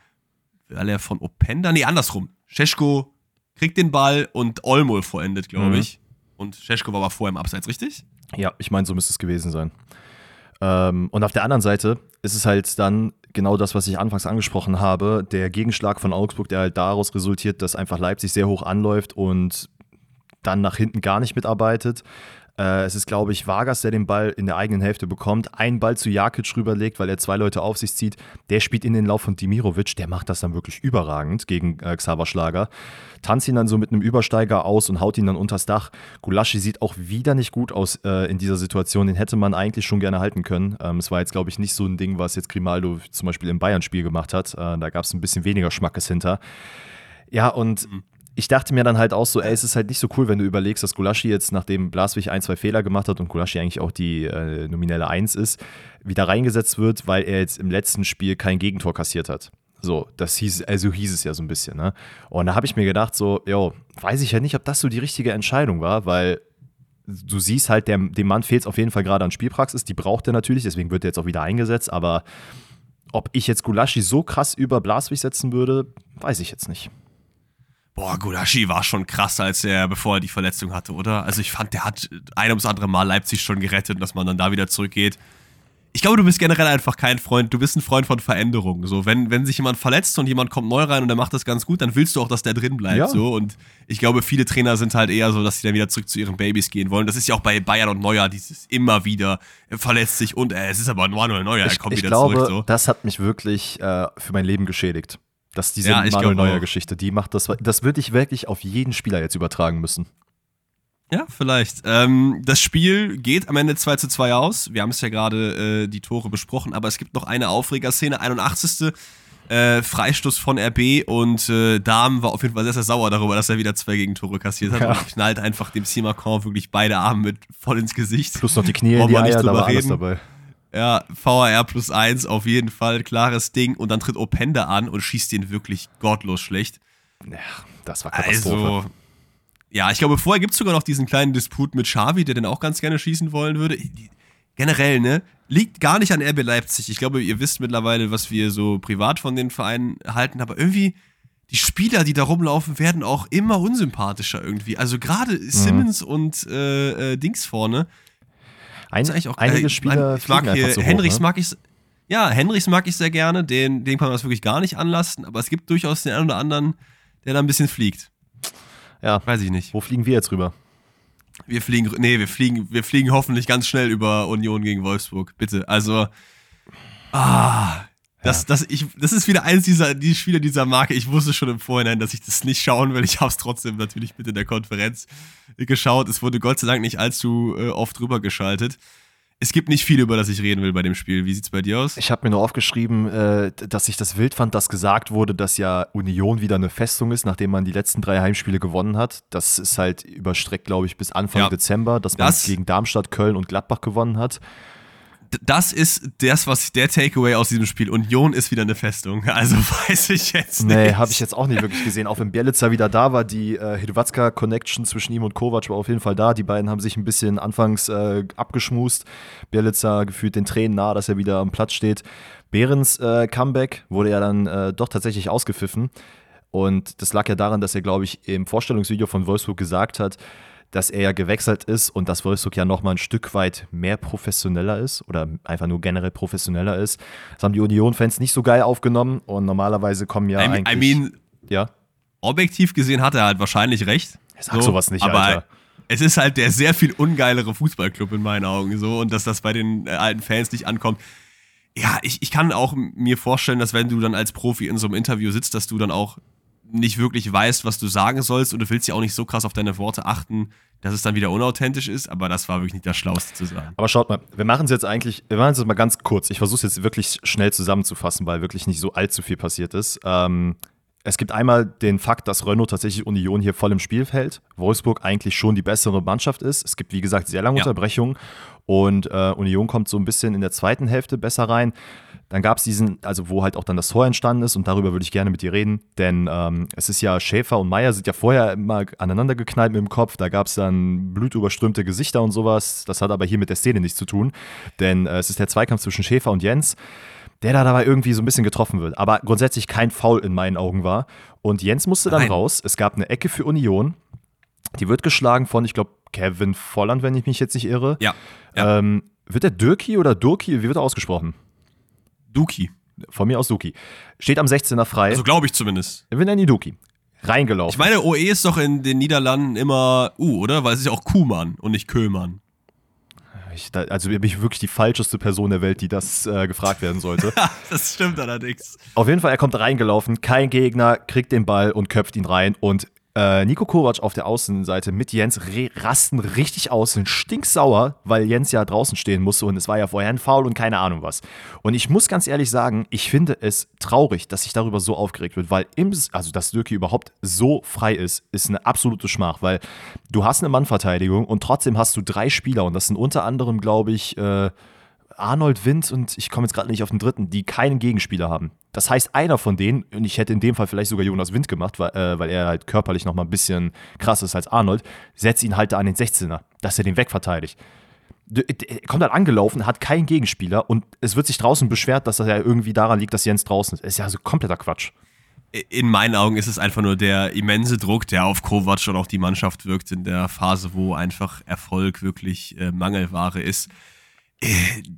weil er von Openda, nee, andersrum. Scheschko kriegt den Ball und Olmo vollendet, glaube mhm. ich. Und Scheschko war aber vorher im Abseits, richtig? Ja, ich meine, so müsste es gewesen sein. Ähm, und auf der anderen Seite ist es halt dann genau das, was ich anfangs angesprochen habe, der Gegenschlag von Augsburg, der halt daraus resultiert, dass einfach Leipzig sehr hoch anläuft und dann nach hinten gar nicht mitarbeitet. Äh, es ist, glaube ich, Vargas, der den Ball in der eigenen Hälfte bekommt, einen Ball zu Jakic rüberlegt, weil er zwei Leute auf sich zieht. Der spielt in den Lauf von Dimirovic, der macht das dann wirklich überragend gegen äh, Xaver Schlager. Tanzt ihn dann so mit einem Übersteiger aus und haut ihn dann unters Dach. Gulaschi sieht auch wieder nicht gut aus äh, in dieser Situation. Den hätte man eigentlich schon gerne halten können. Ähm, es war jetzt, glaube ich, nicht so ein Ding, was jetzt Grimaldo zum Beispiel im Bayern-Spiel gemacht hat. Äh, da gab es ein bisschen weniger Schmackes hinter. Ja, und mhm ich dachte mir dann halt auch so, ey, es ist halt nicht so cool, wenn du überlegst, dass Gulaschi jetzt, nachdem Blaswig ein, zwei Fehler gemacht hat und Gulaschi eigentlich auch die äh, nominelle Eins ist, wieder reingesetzt wird, weil er jetzt im letzten Spiel kein Gegentor kassiert hat. So, das hieß, also hieß es ja so ein bisschen, ne? Und da habe ich mir gedacht, so, jo, weiß ich ja nicht, ob das so die richtige Entscheidung war, weil du siehst halt, der, dem Mann fehlt es auf jeden Fall gerade an Spielpraxis, die braucht er natürlich, deswegen wird er jetzt auch wieder eingesetzt, aber ob ich jetzt Gulaschi so krass über Blaswig setzen würde, weiß ich jetzt nicht. Boah, Gulaschi war schon krass, als er, bevor er die Verletzung hatte, oder? Also ich fand, der hat ein ums andere Mal Leipzig schon gerettet, dass man dann da wieder zurückgeht. ich glaube, du bist generell einfach kein Freund, du bist ein Freund von Veränderungen. So, wenn, wenn sich jemand verletzt und jemand kommt neu rein und der macht das ganz gut, dann willst du auch, dass der drin bleibt. Ja. So. Und ich glaube, viele Trainer sind halt eher so, dass sie dann wieder zurück zu ihren Babys gehen wollen. Das ist ja auch bei Bayern und Neuer dieses immer wieder, er verletzt sich und äh, es ist aber Manuel Neuer, er ich, kommt ich wieder glaube, zurück. So. das hat mich wirklich äh, für mein Leben geschädigt. Dass diese Ja, Manuel glaube Neuer auch. Geschichte, die macht das, das würde ich wirklich auf jeden Spieler jetzt übertragen müssen. Ja, vielleicht. Ähm, das Spiel geht am Ende 2 zu 2 aus. Wir haben es ja gerade äh, die Tore besprochen, aber es gibt noch eine Aufregerszene, 81. Äh, Freistoß von RB und äh, Dahm war auf jeden Fall sehr, sehr sauer darüber, dass er wieder zwei Gegentore kassiert hat Ja. und knallt einfach dem Simakon wirklich beide Arme mit voll ins Gesicht. Plus noch die Knie in die Eier, da drüber war alles dabei. Ja, VAR plus 1 auf jeden Fall, klares Ding. Und dann tritt Openda an und schießt den wirklich gottlos schlecht. Ja, das war Katastrophe. Also, ja, ich glaube, vorher gibt es sogar noch diesen kleinen Disput mit Xavi, der den auch ganz gerne schießen wollen würde. Generell, ne? Liegt gar nicht an RB Leipzig. Ich glaube, ihr wisst mittlerweile, was wir so privat von den Vereinen halten, aber irgendwie, die Spieler, die da rumlaufen, werden auch immer unsympathischer irgendwie. Also gerade Mhm. Simmons und äh, äh, Dings vorne. Ein, ist eigentlich auch einige äh, Spieler ich mag hier, einfach zu hoch, Henrichs ne? mag ich ja, Henrichs mag ich sehr gerne, den, den kann man das wirklich gar nicht anlasten, aber es gibt durchaus den einen oder anderen, der da ein bisschen fliegt. Ja, Weiß ich nicht. wo fliegen wir jetzt rüber? Wir fliegen, nee, wir fliegen, wir fliegen hoffentlich ganz schnell über Union gegen Wolfsburg. Bitte. Also, ah, das, das, ich, das ist wieder eins dieser die Spiele dieser Marke. Ich wusste schon im Vorhinein, dass ich das nicht schauen will. Ich habe es trotzdem natürlich mit in der Konferenz geschaut. Es wurde Gott sei Dank nicht allzu äh, oft drüber geschaltet. Es gibt nicht viel, über das ich reden will bei dem Spiel. Wie sieht's bei dir aus? Ich habe mir nur aufgeschrieben, äh, dass ich das wild fand, dass gesagt wurde, dass ja Union wieder eine Festung ist, nachdem man die letzten drei Heimspiele gewonnen hat. Das ist halt überstreckt, glaube ich, bis Anfang Ja. Dezember, dass man Das- gegen Darmstadt, Köln und Gladbach gewonnen hat. Das ist das, was der Takeaway aus diesem Spiel. Union ist wieder eine Festung. Also weiß ich jetzt nicht. Nee, habe ich jetzt auch nicht wirklich gesehen. Auch wenn Bielitzer wieder da war, die äh, Hedwatzka-Connection zwischen ihm und Kovac war auf jeden Fall da. Die beiden haben sich ein bisschen anfangs äh, abgeschmust. Bielitzer gefühlt den Tränen nah, dass er wieder am Platz steht. Behrens äh, Comeback wurde ja dann äh, doch tatsächlich ausgepfiffen. Und das lag ja daran, dass er, glaube ich, im Vorstellungsvideo von Wolfsburg gesagt hat, dass er ja gewechselt ist und dass Wolfsburg ja nochmal ein Stück weit mehr professioneller ist oder einfach nur generell professioneller ist. Das haben die Union-Fans nicht so geil aufgenommen und normalerweise kommen ja I, mean- eigentlich... I mean, ja, objektiv gesehen hat er halt wahrscheinlich recht. Sag sowas nicht, aber Alter. Es ist halt der sehr viel ungeilere Fußballclub in meinen Augen so und dass das bei den äh, alten Fans nicht ankommt. Ja, ich, ich kann auch mir vorstellen, dass wenn du dann als Profi in so einem Interview sitzt, dass du dann auch nicht wirklich weißt, was du sagen sollst und du willst ja auch nicht so krass auf deine Worte achten, dass es dann wieder unauthentisch ist, aber das war wirklich nicht das Schlauste zu sagen. Aber schaut mal, wir machen es jetzt eigentlich, wir machen es jetzt mal ganz kurz. Ich versuche es jetzt wirklich schnell zusammenzufassen, weil wirklich nicht so allzu viel passiert ist. Ähm, es gibt einmal den Fakt, dass Renault tatsächlich Union hier voll im Spiel hält. Wolfsburg eigentlich schon die bessere Mannschaft ist. Es gibt, wie gesagt, sehr lange Ja. Unterbrechungen und äh, Union kommt so ein bisschen in der zweiten Hälfte besser rein. Dann gab es diesen, also wo halt auch dann das Tor entstanden ist und darüber würde ich gerne mit dir reden, denn ähm, es ist ja Schäfer und Meier sind ja vorher immer aneinander geknallt mit dem Kopf, da gab es dann blutüberströmte Gesichter und sowas, das hat aber hier mit der Szene nichts zu tun, denn äh, es ist der Zweikampf zwischen Schäfer und Jens, der da dabei irgendwie so ein bisschen getroffen wird, aber grundsätzlich kein Foul in meinen Augen war und Jens musste dann Nein. raus, es gab eine Ecke für Union, die wird geschlagen von, ich glaube, Kevin Volland, wenn ich mich jetzt nicht irre. Ja, ja. Ähm, wird der Dürki oder Durki, wie wird er ausgesprochen? Duki. Von mir aus Duki. Steht am 16er frei. Also glaube ich zumindest. wir nennen ihn Duki. Reingelaufen. Ich meine, OE ist doch in den Niederlanden immer U, oder? Weil es ist ja auch Kuhmann und nicht Köhlmann. Ich, da, also bin ich wirklich die falscheste Person der Welt, die das äh, gefragt werden sollte. das stimmt allerdings. Auf jeden Fall, er kommt reingelaufen, kein Gegner, kriegt den Ball und köpft ihn rein. Und äh, Nico Kovac auf der Außenseite mit Jens rasten richtig aus, sind stinksauer, weil Jens ja draußen stehen musste und es war ja vorher ein Foul und keine Ahnung was. Und ich muss ganz ehrlich sagen, ich finde es traurig, dass sich darüber so aufgeregt wird, weil im, also dass Dürki überhaupt so frei ist, ist eine absolute Schmach, weil du hast eine Mannverteidigung und trotzdem hast du drei Spieler und das sind unter anderem, glaube ich, äh, Arnold Wind und ich komme jetzt gerade nicht auf den dritten, die keinen Gegenspieler haben. Das heißt, einer von denen, und ich hätte in dem Fall vielleicht sogar Jonas Wind gemacht, weil, äh, weil er halt körperlich noch mal ein bisschen krasser ist als Arnold, setzt ihn halt da an den 16er, dass er den wegverteidigt. Er kommt halt angelaufen, hat keinen Gegenspieler und es wird sich draußen beschwert, dass das ja irgendwie daran liegt, dass Jens draußen ist. Ist ja so kompletter Quatsch. in meinen Augen ist es einfach nur der immense Druck, der auf Kovac und auch die Mannschaft wirkt in der Phase, wo einfach Erfolg wirklich äh, Mangelware ist.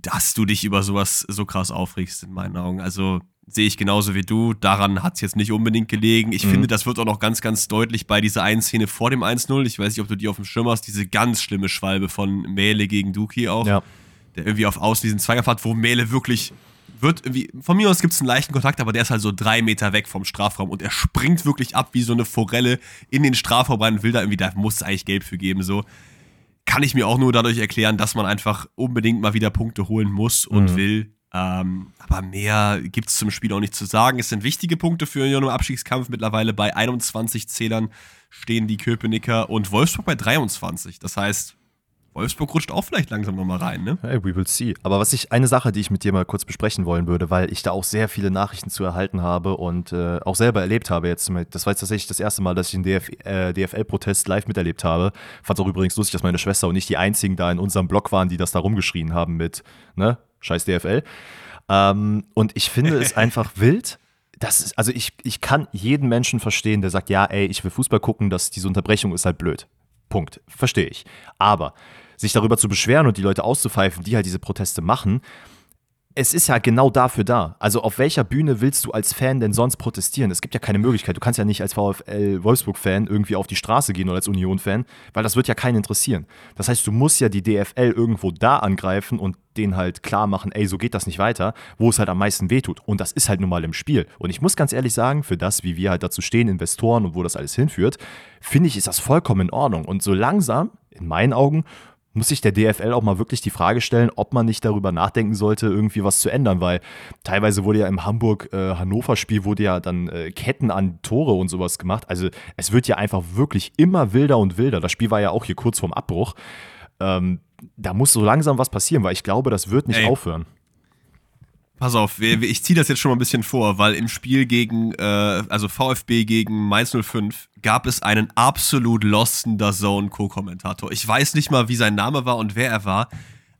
Dass du dich über sowas so krass aufregst, in meinen Augen. Also sehe ich genauso wie du. Daran hat es jetzt nicht unbedingt gelegen. Ich mhm. finde, das wird auch noch ganz, ganz deutlich bei dieser einen Szene vor dem 1-0. Ich weiß nicht, ob du die auf dem Schirm hast, diese ganz schlimme Schwalbe von Mähle gegen Duki auch. Ja. Der irgendwie auf Außen diesen Zweikampf hat, wo Mähle wirklich wird irgendwie, von mir aus gibt es einen leichten Kontakt, aber der ist halt so drei Meter weg vom Strafraum und er springt wirklich ab wie so eine Forelle in den Strafraum rein und will da irgendwie, da muss es eigentlich Gelb für geben, so. Kann ich mir auch nur dadurch erklären, dass man einfach unbedingt mal wieder Punkte holen muss und mhm. will. Ähm, aber mehr gibt es zum Spiel auch nicht zu sagen. Es sind wichtige Punkte für Union im Abstiegskampf. Mittlerweile bei 21 Zählern stehen die Köpenicker und Wolfsburg bei 23. Das heißt, Wolfsburg rutscht auch vielleicht langsam nochmal rein, ne? Hey, we will see. Aber was ich, eine Sache, die ich mit dir mal kurz besprechen wollen würde, weil ich da auch sehr viele Nachrichten zu erhalten habe und äh, auch selber erlebt habe jetzt. Das war jetzt tatsächlich das erste Mal, dass ich den DF, äh, DFL-Protest live miterlebt habe. Fand es auch übrigens lustig, dass meine Schwester und nicht die einzigen da in unserem Blog waren, die das da rumgeschrien haben mit, ne, scheiß DFL. Ähm, und ich finde es einfach wild. Das ist, also ich, ich kann jeden Menschen verstehen, der sagt, ja, ey, ich will Fußball gucken, dass diese Unterbrechung ist halt blöd. Punkt. Verstehe ich. Aber sich darüber zu beschweren und die Leute auszupfeifen, die halt diese Proteste machen, es ist ja genau dafür da. Also auf welcher Bühne willst du als Fan denn sonst protestieren? Es gibt ja keine Möglichkeit. Du kannst ja nicht als VfL Wolfsburg-Fan irgendwie auf die Straße gehen oder als Union-Fan, weil das wird ja keinen interessieren. Das heißt, du musst ja die DFL irgendwo da angreifen und denen halt klar machen, ey, so geht das nicht weiter, wo es halt am meisten wehtut. Und das ist halt nun mal im Spiel. Und ich muss ganz ehrlich sagen, für das, wie wir halt dazu stehen, Investoren und wo das alles hinführt, finde ich, ist das vollkommen in Ordnung. Und so langsam, in meinen Augen, muss sich der DFL auch mal wirklich die Frage stellen, ob man nicht darüber nachdenken sollte, irgendwie was zu ändern, weil teilweise wurde ja im Hamburg-Hannover-Spiel wurde ja dann äh, Ketten an Tore und sowas gemacht. Also es wird ja einfach wirklich immer wilder und wilder. Das Spiel war ja auch hier kurz vorm Abbruch. Ähm, da muss so langsam was passieren, weil ich glaube, das wird nicht Ey. aufhören. Pass auf, ich ziehe das jetzt schon mal ein bisschen vor, weil im Spiel gegen, äh, also VfB gegen Mainz 05 gab es einen absolut losten Zone Co-Kommentator. Ich weiß nicht mal, wie sein Name war und wer er war,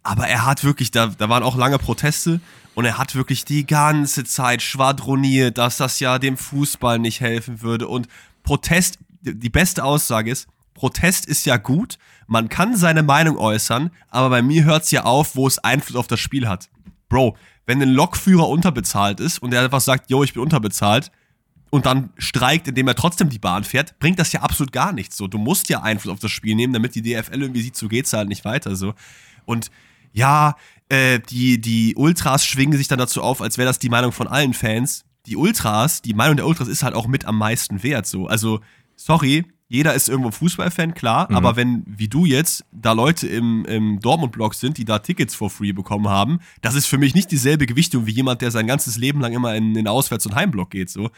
aber er hat wirklich, da, da waren auch lange Proteste und er hat wirklich die ganze Zeit schwadroniert, dass das ja dem Fußball nicht helfen würde und Protest, die beste Aussage ist, Protest ist ja gut, man kann seine Meinung äußern, aber bei mir hört es ja auf, wo es Einfluss auf das Spiel hat. Bro, wenn ein Lokführer unterbezahlt ist und er einfach sagt, yo, ich bin unterbezahlt und dann streikt, indem er trotzdem die Bahn fährt, bringt das ja absolut gar nichts. So, du musst ja Einfluss auf das Spiel nehmen, damit die DFL irgendwie sieht, so geht's halt nicht weiter. So. Und ja, äh, die, die Ultras schwingen sich dann dazu auf, als wäre das die Meinung von allen Fans. Die Ultras, die Meinung der Ultras ist halt auch mit am meisten wert. So. Also, sorry, jeder ist irgendwo Fußballfan, klar, mhm. aber wenn, wie du jetzt, da Leute im, im Dortmund-Blog sind, die da Tickets for free bekommen haben, das ist für mich nicht dieselbe Gewichtung wie jemand, der sein ganzes Leben lang immer in den Auswärts- und Heimblock geht, so.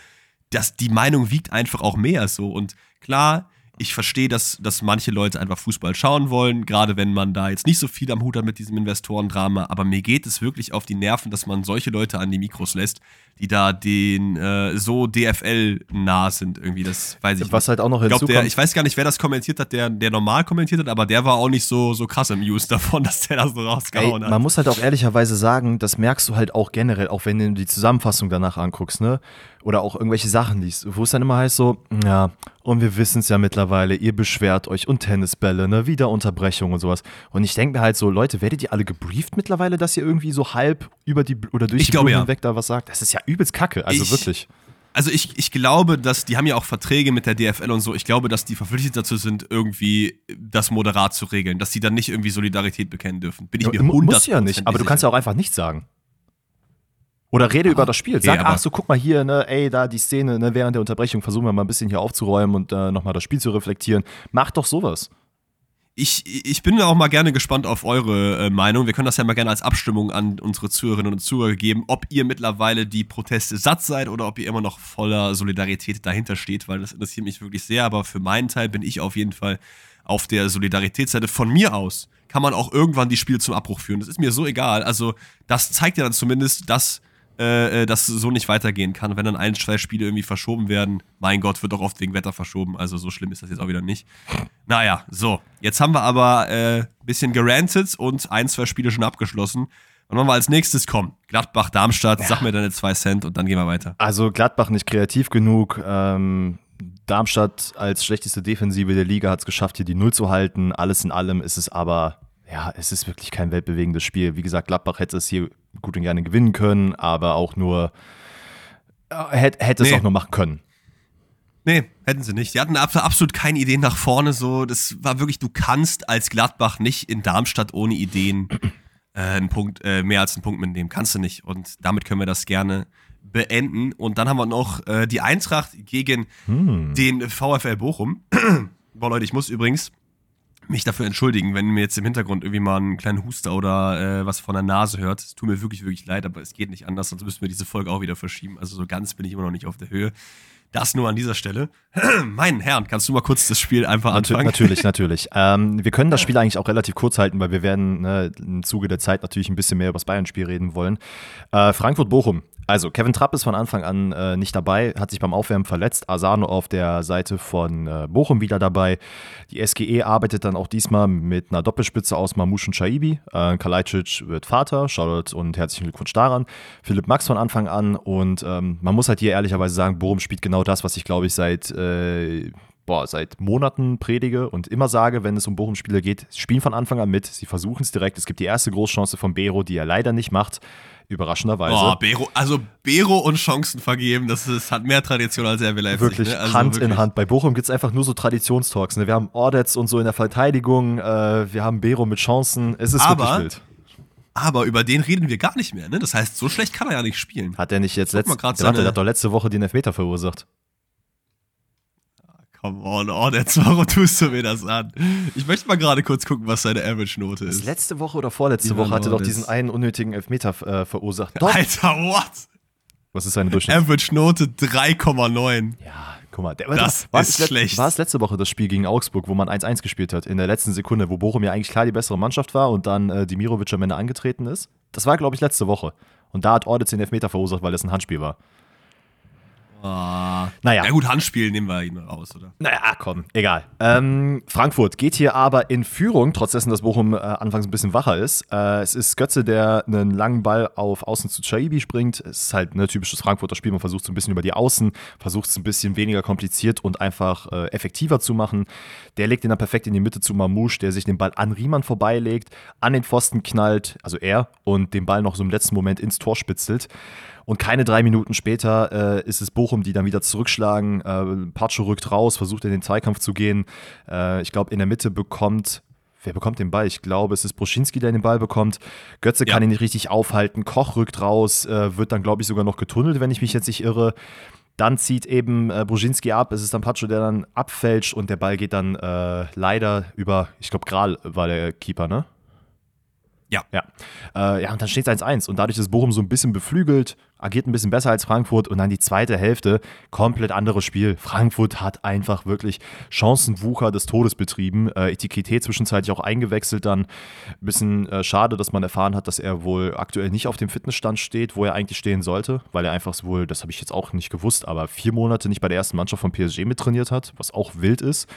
Das, die Meinung wiegt einfach auch mehr, so. Und klar, ich verstehe, dass, dass manche Leute einfach Fußball schauen wollen, gerade wenn man da jetzt nicht so viel am Hut hat mit diesem Investorendrama. Aber mir geht es wirklich auf die Nerven, dass man solche Leute an die Mikros lässt, die da den äh, so DFL-nah sind irgendwie. Das weiß ich Was nicht. halt auch noch. Ich, glaub, der, ich weiß gar nicht, wer das kommentiert hat, der, der normal kommentiert hat, aber der war auch nicht so, so krass im News davon, dass der das so rausgehauen Ey, hat. Man muss halt auch ehrlicherweise sagen, das merkst du halt auch generell, auch wenn du die Zusammenfassung danach anguckst, ne? Oder auch irgendwelche Sachen liest, wo es dann immer heißt so, ja, und wir wissen es ja mittlerweile, ihr beschwert euch und Tennisbälle, ne, wieder Unterbrechung und sowas. Und ich denke mir halt so, Leute, werdet ihr alle gebrieft mittlerweile, dass ihr irgendwie so halb über die oder durch ich die Blumen ja. hinweg da was sagt? Das ist ja übelst kacke, also ich, wirklich. Also ich, ich glaube, dass die haben ja auch Verträge mit der DFL und so. Ich glaube, dass die verpflichtet dazu sind, irgendwie das moderat zu regeln, dass die dann nicht irgendwie Solidarität bekennen dürfen. Bin ich mir ja, Muss ja nicht, aber du kannst ja auch einfach nichts sagen. Oder rede ah, über das Spiel. Sag, okay, ach so, guck mal hier, ne, ey, da die Szene, ne, während der Unterbrechung versuchen wir mal ein bisschen hier aufzuräumen und äh, nochmal das Spiel zu reflektieren. Mach doch sowas. Ich, ich bin auch mal gerne gespannt auf eure äh, Meinung. Wir können das ja mal gerne als Abstimmung an unsere Zuhörerinnen und Zuhörer geben, ob ihr mittlerweile die Proteste satt seid oder ob ihr immer noch voller Solidarität dahinter steht, weil das interessiert mich wirklich sehr. Aber für meinen Teil bin ich auf jeden Fall auf der Solidaritätsseite. Von mir aus kann man auch irgendwann die Spiele zum Abbruch führen. Das ist mir so egal. Also, das zeigt ja dann zumindest, dass äh, das so nicht weitergehen kann. Wenn dann ein, zwei Spiele irgendwie verschoben werden, mein Gott, wird auch oft wegen Wetter verschoben. Also so schlimm ist das jetzt auch wieder nicht. Naja, so. Jetzt haben wir aber ein äh, bisschen gerantet und ein, zwei Spiele schon abgeschlossen. Und machen wir als nächstes kommen. Gladbach, Darmstadt, ja. sag mir deine zwei Cent und dann gehen wir weiter. Also Gladbach nicht kreativ genug. Ähm, Darmstadt als schlechteste Defensive der Liga hat es geschafft, hier die Null zu halten. Alles in allem ist es aber ja, es ist wirklich kein weltbewegendes Spiel. Wie gesagt, Gladbach hätte es hier gut und gerne gewinnen können, aber auch nur, äh, hätte, hätte nee. es auch nur machen können. Nee, hätten sie nicht. Die hatten absolut keine Ideen nach vorne. So, das war wirklich, du kannst als Gladbach nicht in Darmstadt ohne Ideen äh, einen Punkt, äh, mehr als einen Punkt mitnehmen. Kannst du nicht. Und damit können wir das gerne beenden. Und dann haben wir noch äh, die Eintracht gegen hm. den VfL Bochum. Boah, Leute, ich muss übrigens mich dafür entschuldigen, wenn mir jetzt im Hintergrund irgendwie mal einen kleinen Huster oder äh, was von der Nase hört. Es tut mir wirklich, wirklich leid, aber es geht nicht anders, sonst müssen wir diese Folge auch wieder verschieben. Also so ganz bin ich immer noch nicht auf der Höhe. Das nur an dieser Stelle. mein Herrn, kannst du mal kurz das Spiel einfach anfangen? Natürlich, natürlich. ähm, wir können das Spiel eigentlich auch relativ kurz halten, weil wir werden ne, im Zuge der Zeit natürlich ein bisschen mehr über das Bayern-Spiel reden wollen. Äh, Frankfurt-Bochum. Also, Kevin Trapp ist von Anfang an äh, nicht dabei, hat sich beim Aufwärmen verletzt. Asano auf der Seite von äh, Bochum wieder dabei. Die SGE arbeitet dann auch diesmal mit einer Doppelspitze aus Mamouche und Shaibi. Äh, Kalajdzic wird Vater, Charlotte und herzlichen Glückwunsch daran. Philipp Max von Anfang an und ähm, man muss halt hier ehrlicherweise sagen, Bochum spielt genau das, was ich glaube ich seit äh, boah, seit Monaten predige und immer sage, wenn es um Bochum-Spiele geht, spielen von Anfang an mit. Sie versuchen es direkt. Es gibt die erste Großchance von Bero, die er leider nicht macht. Überraschenderweise. Oh, Bero, also Bero und Chancen vergeben, das, ist, hat mehr Tradition als er will Leipzig. Wirklich ne? also Hand wirklich. in Hand. Bei Bochum gibt es einfach nur so Traditionstalks. Ne? Wir haben Ordets und so in der Verteidigung, äh, wir haben Bero mit Chancen. Es ist aber, wirklich wild. Aber über den reden wir gar nicht mehr. Ne? Das heißt, so schlecht kann er ja nicht spielen. Hat er nicht jetzt letzte, der, der hat doch letzte Woche den Elfmeter verursacht. Come on, Ordets, warum tust du mir das an? Ich möchte mal gerade kurz gucken, was seine Average-Note ist. Letzte Woche oder vorletzte Woche hat er doch diesen einen unnötigen Elfmeter äh, verursacht. Doch. Alter, what? Was ist seine Durchschnitt? Average-Note 3,9. Ja, guck mal. Der, das war ist schlecht. War es letzte Woche das Spiel gegen Augsburg, wo man 1-1 gespielt hat, in der letzten Sekunde, wo Bochum ja eigentlich klar die bessere Mannschaft war und dann äh, Dimirovic am Ende angetreten ist? Das war, glaube ich, letzte Woche. Und da hat Ordets den Elfmeter verursacht, weil es ein Handspiel war. Oh. Naja. Na gut, Handspiel nehmen wir ihn raus, oder? Naja, komm, egal. Ähm, Frankfurt geht hier aber in Führung, trotz dessen, dass Bochum äh, anfangs ein bisschen wacher ist. Äh, es ist Götze, der einen langen Ball auf Außen zu Chaibi springt. Es ist halt ein ne, typisches Frankfurter Spiel. Man versucht es ein bisschen über die Außen, versucht es ein bisschen weniger kompliziert und einfach äh, effektiver zu machen. Der legt ihn dann perfekt in die Mitte zu Mamouche, der sich den Ball an Riemann vorbeilegt, an den Pfosten knallt, also er, und den Ball noch so im letzten Moment ins Tor spitzelt. Und keine drei Minuten später äh, ist es Bochum, die dann wieder zurückschlagen. Äh, Pacho rückt raus, versucht in den Zweikampf zu gehen. Äh, ich glaube, in der Mitte bekommt Wer bekommt den Ball? Ich glaube, es ist Broschinski, der den Ball bekommt. Götze ja. kann ihn nicht richtig aufhalten. Koch rückt raus, äh, wird dann, glaube ich, sogar noch getunnelt, wenn ich mich jetzt nicht irre. Dann zieht eben äh, Brzezinski ab. Es ist dann Pacho, der dann abfälscht und der Ball geht dann äh, leider über, ich glaube, Gral war der Keeper, ne? Ja. Ja, äh, ja und dann steht es 1-1. Und dadurch ist Bochum so ein bisschen beflügelt, agiert ein bisschen besser als Frankfurt. Und dann die zweite Hälfte, komplett anderes Spiel. Frankfurt hat einfach wirklich Chancenwucher des Todes betrieben. Äh, Etiketät zwischenzeitlich auch eingewechselt. Dann ein bisschen äh, schade, dass man erfahren hat, dass er wohl aktuell nicht auf dem Fitnessstand steht, wo er eigentlich stehen sollte. Weil er einfach wohl, das habe ich jetzt auch nicht gewusst, aber vier Monate nicht bei der ersten Mannschaft von PSG mittrainiert hat, was auch wild ist.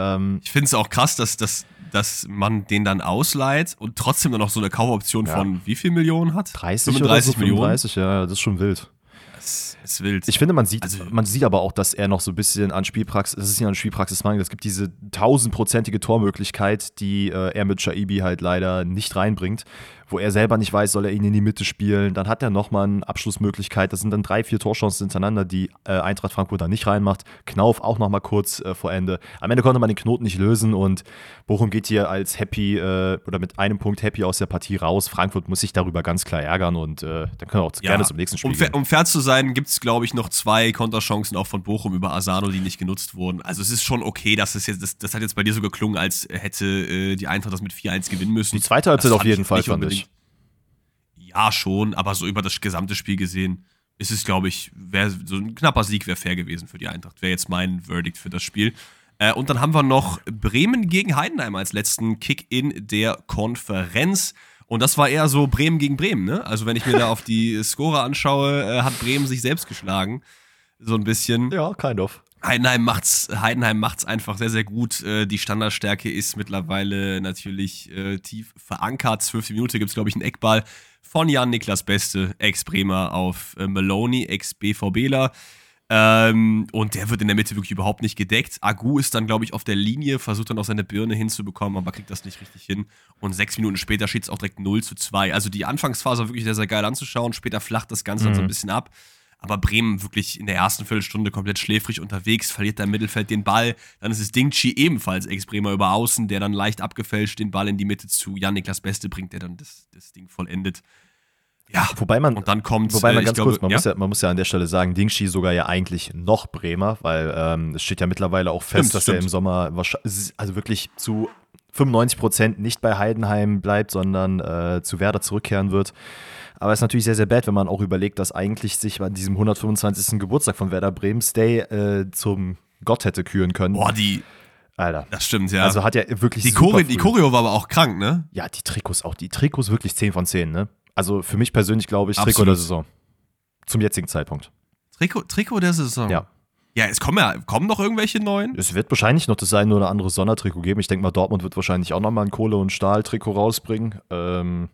Ähm, ich finde es auch krass, dass, dass, dass man den dann ausleiht und trotzdem dann noch so eine Kaufoption ja. von wie viel Millionen hat? 30 35 so, Millionen. 35, ja, das ist schon wild. Das ist wild. Ich finde, man sieht, also, man sieht aber auch, dass er noch so ein bisschen an Spielpraxis, das ist ja an Spielpraxismangel. Es gibt diese tausendprozentige Tormöglichkeit, die äh, er mit Shaibi halt leider nicht reinbringt wo er selber nicht weiß, soll er ihn in die Mitte spielen. Dann hat er nochmal eine Abschlussmöglichkeit. Das sind dann drei, vier Torchancen hintereinander, die äh, Eintracht Frankfurt da nicht reinmacht. Knauf auch nochmal kurz äh, vor Ende. Am Ende konnte man den Knoten nicht lösen und Bochum geht hier als happy äh, oder mit einem Punkt happy aus der Partie raus. Frankfurt muss sich darüber ganz klar ärgern und äh, dann können wir auch ja, gerne zum nächsten Spiel um, gehen. Um fair zu sein, gibt es, glaube ich, noch zwei Konterchancen auch von Bochum über Asano, die nicht genutzt wurden. Also es ist schon okay, dass es jetzt, das, das hat jetzt bei dir so geklungen, als hätte äh, die Eintracht das mit 4-1 gewinnen müssen. Die zweite Halbzeit auf jeden Fall, fand ich ja, schon, aber so über das gesamte Spiel gesehen ist es, glaube ich, wär, so ein knapper Sieg wäre fair gewesen für die Eintracht. Wäre jetzt mein Verdict für das Spiel. Äh, und dann haben wir noch Bremen gegen Heidenheim als letzten Kick in der Konferenz. Und das war eher so Bremen gegen Bremen, ne? Also, wenn ich mir da auf die Score anschaue, äh, hat Bremen sich selbst geschlagen. So ein bisschen. Ja, kind of. Heidenheim macht's, Heidenheim macht's einfach sehr, sehr gut. Äh, die Standardstärke ist mittlerweile natürlich äh, tief verankert. Zwölfte Minute gibt's, glaube ich, einen Eckball von Jan Niklas Beste, Ex-Bremer auf äh, Maloney, Ex-BVBler. Ähm, und der wird in der Mitte wirklich überhaupt nicht gedeckt. Agu ist dann, glaube ich, auf der Linie, versucht dann auch seine Birne hinzubekommen, aber kriegt das nicht richtig hin. Und sechs Minuten später steht es auch direkt 0 zu 2. Also die Anfangsphase war wirklich sehr, sehr geil anzuschauen. Später flacht das Ganze mhm. dann so ein mhm. bisschen ab. Aber Bremen wirklich in der ersten Viertelstunde komplett schläfrig unterwegs, verliert da im Mittelfeld den Ball. Dann ist es Dingchi ebenfalls Ex-Bremer über Außen, der dann leicht abgefälscht den Ball in die Mitte zu Jan-Niklas Beste bringt, der dann das, das Ding vollendet. Ja, wobei man, und dann kommt, wobei man äh, ganz glaube, kurz, man, ja? Muss ja, man muss ja an der Stelle sagen, Dingshi sogar ja eigentlich noch Bremer, weil ähm, es steht ja mittlerweile auch fest, stimmt, dass stimmt. er im Sommer also wirklich zu 95 Prozent nicht bei Heidenheim bleibt, sondern äh, zu Werder zurückkehren wird. Aber es ist natürlich sehr, sehr bad, wenn man auch überlegt, dass eigentlich sich an diesem 125. Geburtstag von Werder Bremen Stay äh, zum Gott hätte küren können. Boah, die. Alter. Das stimmt, ja. Also hat ja wirklich. Die, Choreo, die Choreo war aber auch krank, ne? Ja, die Trikots auch. Die Trikots wirklich 10 von 10, ne? Also für mich persönlich glaube ich, Absolut. Trikot der Saison. Zum jetzigen Zeitpunkt. Trikot, Trikot der Saison? Ja. Ja, es kommen ja kommen noch irgendwelche neuen. Es wird wahrscheinlich noch das eine oder andere Sondertrikot geben. Ich denke mal, Dortmund wird wahrscheinlich auch nochmal ein Kohle- und Stahl-Trikot rausbringen. Ähm,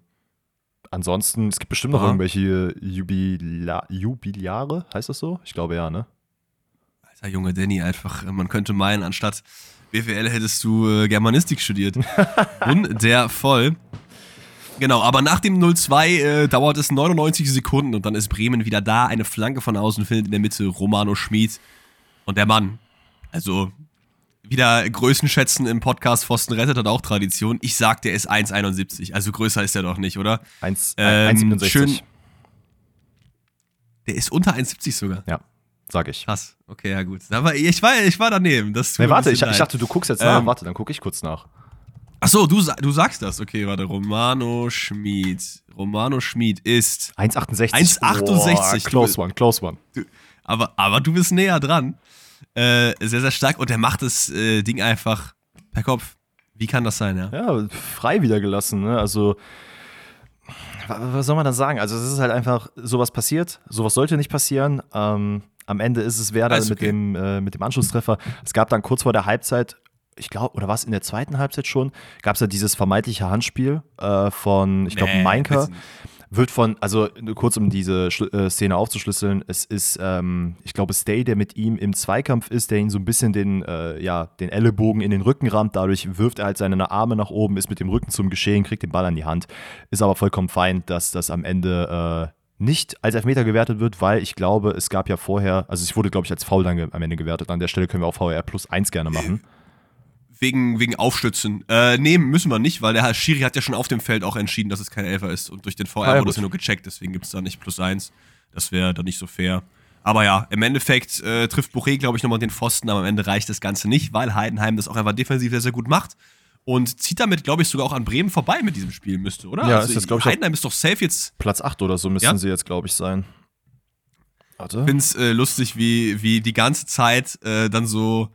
ansonsten, es gibt bestimmt noch Aha. irgendwelche Jubila Jubiliare, heißt das so? Ich glaube ja, ne? Alter Junge Danny, einfach, man könnte meinen, anstatt BWL hättest du äh, Germanistik studiert. Wundervoll. Genau, aber nach dem 0-2 äh, dauert es 99 Sekunden und dann ist Bremen wieder da. Eine Flanke von außen findet in der Mitte Romano Schmid. Und der Mann, also wieder Größenschätzen im Podcast Pfosten rettet hat auch Tradition. Ich sag, der ist 1,71. Also größer ist er doch nicht, oder? 1,67. Ähm, schön. Der ist unter 1,70 sogar. Ja, sag ich. Krass. Okay, ja gut. Aber ich war, ich war daneben. Das nee, warte, ich, ich, dachte, du guckst jetzt nach. Ähm, warte, dann gucke ich kurz nach. Ach so, du, du sagst das. Okay, warte. Romano Schmid. Romano Schmid ist 1,68. 1,68. Close one, close one. Du, aber, aber du bist näher dran. Äh, sehr, sehr stark. Und er macht das äh, Ding einfach per Kopf. Wie kann das sein, ja? Ja, frei wieder gelassen. Ne? Also, was soll man da sagen? Also, es ist halt einfach, sowas passiert. Sowas sollte nicht passieren. Ähm, am Ende ist es Werder okay. mit, dem, äh, mit dem Anschlusstreffer. Es gab dann kurz vor der Halbzeit ich glaube, oder was in der zweiten Halbzeit schon, gab es ja dieses vermeintliche Handspiel äh, von, ich glaube, nee, Meinker. Wird von, also kurz um diese äh, Szene aufzuschlüsseln, es ist, ähm, ich glaube, Stay, der mit ihm im Zweikampf ist, der ihn so ein bisschen den, äh, ja, den Ellenbogen in den Rücken rammt. Dadurch wirft er halt seine Arme nach oben, ist mit dem Rücken zum Geschehen, kriegt den Ball an die Hand. Ist aber vollkommen fein, dass das am Ende äh, nicht als Elfmeter gewertet wird, weil ich glaube, es gab ja vorher, also es wurde, glaube ich, als Foul dann am Ende gewertet. An der Stelle können wir auch VR plus 1 gerne machen wegen, wegen Aufstützen. Äh, nee, müssen wir nicht, weil der Herr Schiri hat ja schon auf dem Feld auch entschieden, dass es kein Elfer ist. Und durch den VR ah, wurde es ja nur gecheckt, deswegen gibt es da nicht plus eins. Das wäre dann nicht so fair. Aber ja, im Endeffekt äh, trifft Boré, glaube ich, nochmal den Pfosten, aber am Ende reicht das Ganze nicht, weil Heidenheim das auch einfach defensiv sehr, sehr gut macht. Und zieht damit, glaube ich, sogar auch an Bremen vorbei mit diesem Spiel, müsste, oder? Ja, also, ist das, glaube ich. Heidenheim ist doch safe jetzt. Platz 8 oder so müssten ja? sie jetzt, glaube ich, sein. Warte. Ich finde es äh, lustig, wie, wie die ganze Zeit äh, dann so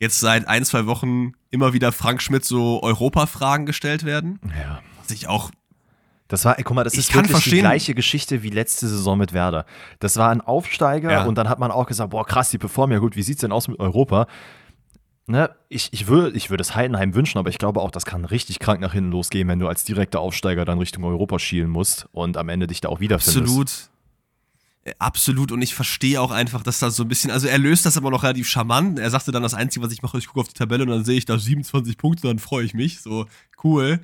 jetzt seit ein, zwei Wochen immer wieder Frank Schmidt so Europa-Fragen gestellt werden. Ja. Was ich auch. Das war, ey, guck mal, das ist wirklich verstehen. die gleiche Geschichte wie letzte Saison mit Werder. Das war ein Aufsteiger ja. und dann hat man auch gesagt, boah, krass, die performen ja gut, wie sieht's denn aus mit Europa? Ne, ich, ich würde ich würd es Heidenheim wünschen, aber ich glaube auch, das kann richtig krank nach hinten losgehen, wenn du als direkter Aufsteiger dann Richtung Europa schielen musst und am Ende dich da auch wiederfindest. Absolut. Absolut und ich verstehe auch einfach, dass da so ein bisschen, also er löst das aber noch relativ charmant. Er sagte dann, das Einzige, was ich mache, ich gucke auf die Tabelle und dann sehe ich da 27 Punkte, dann freue ich mich. So, cool.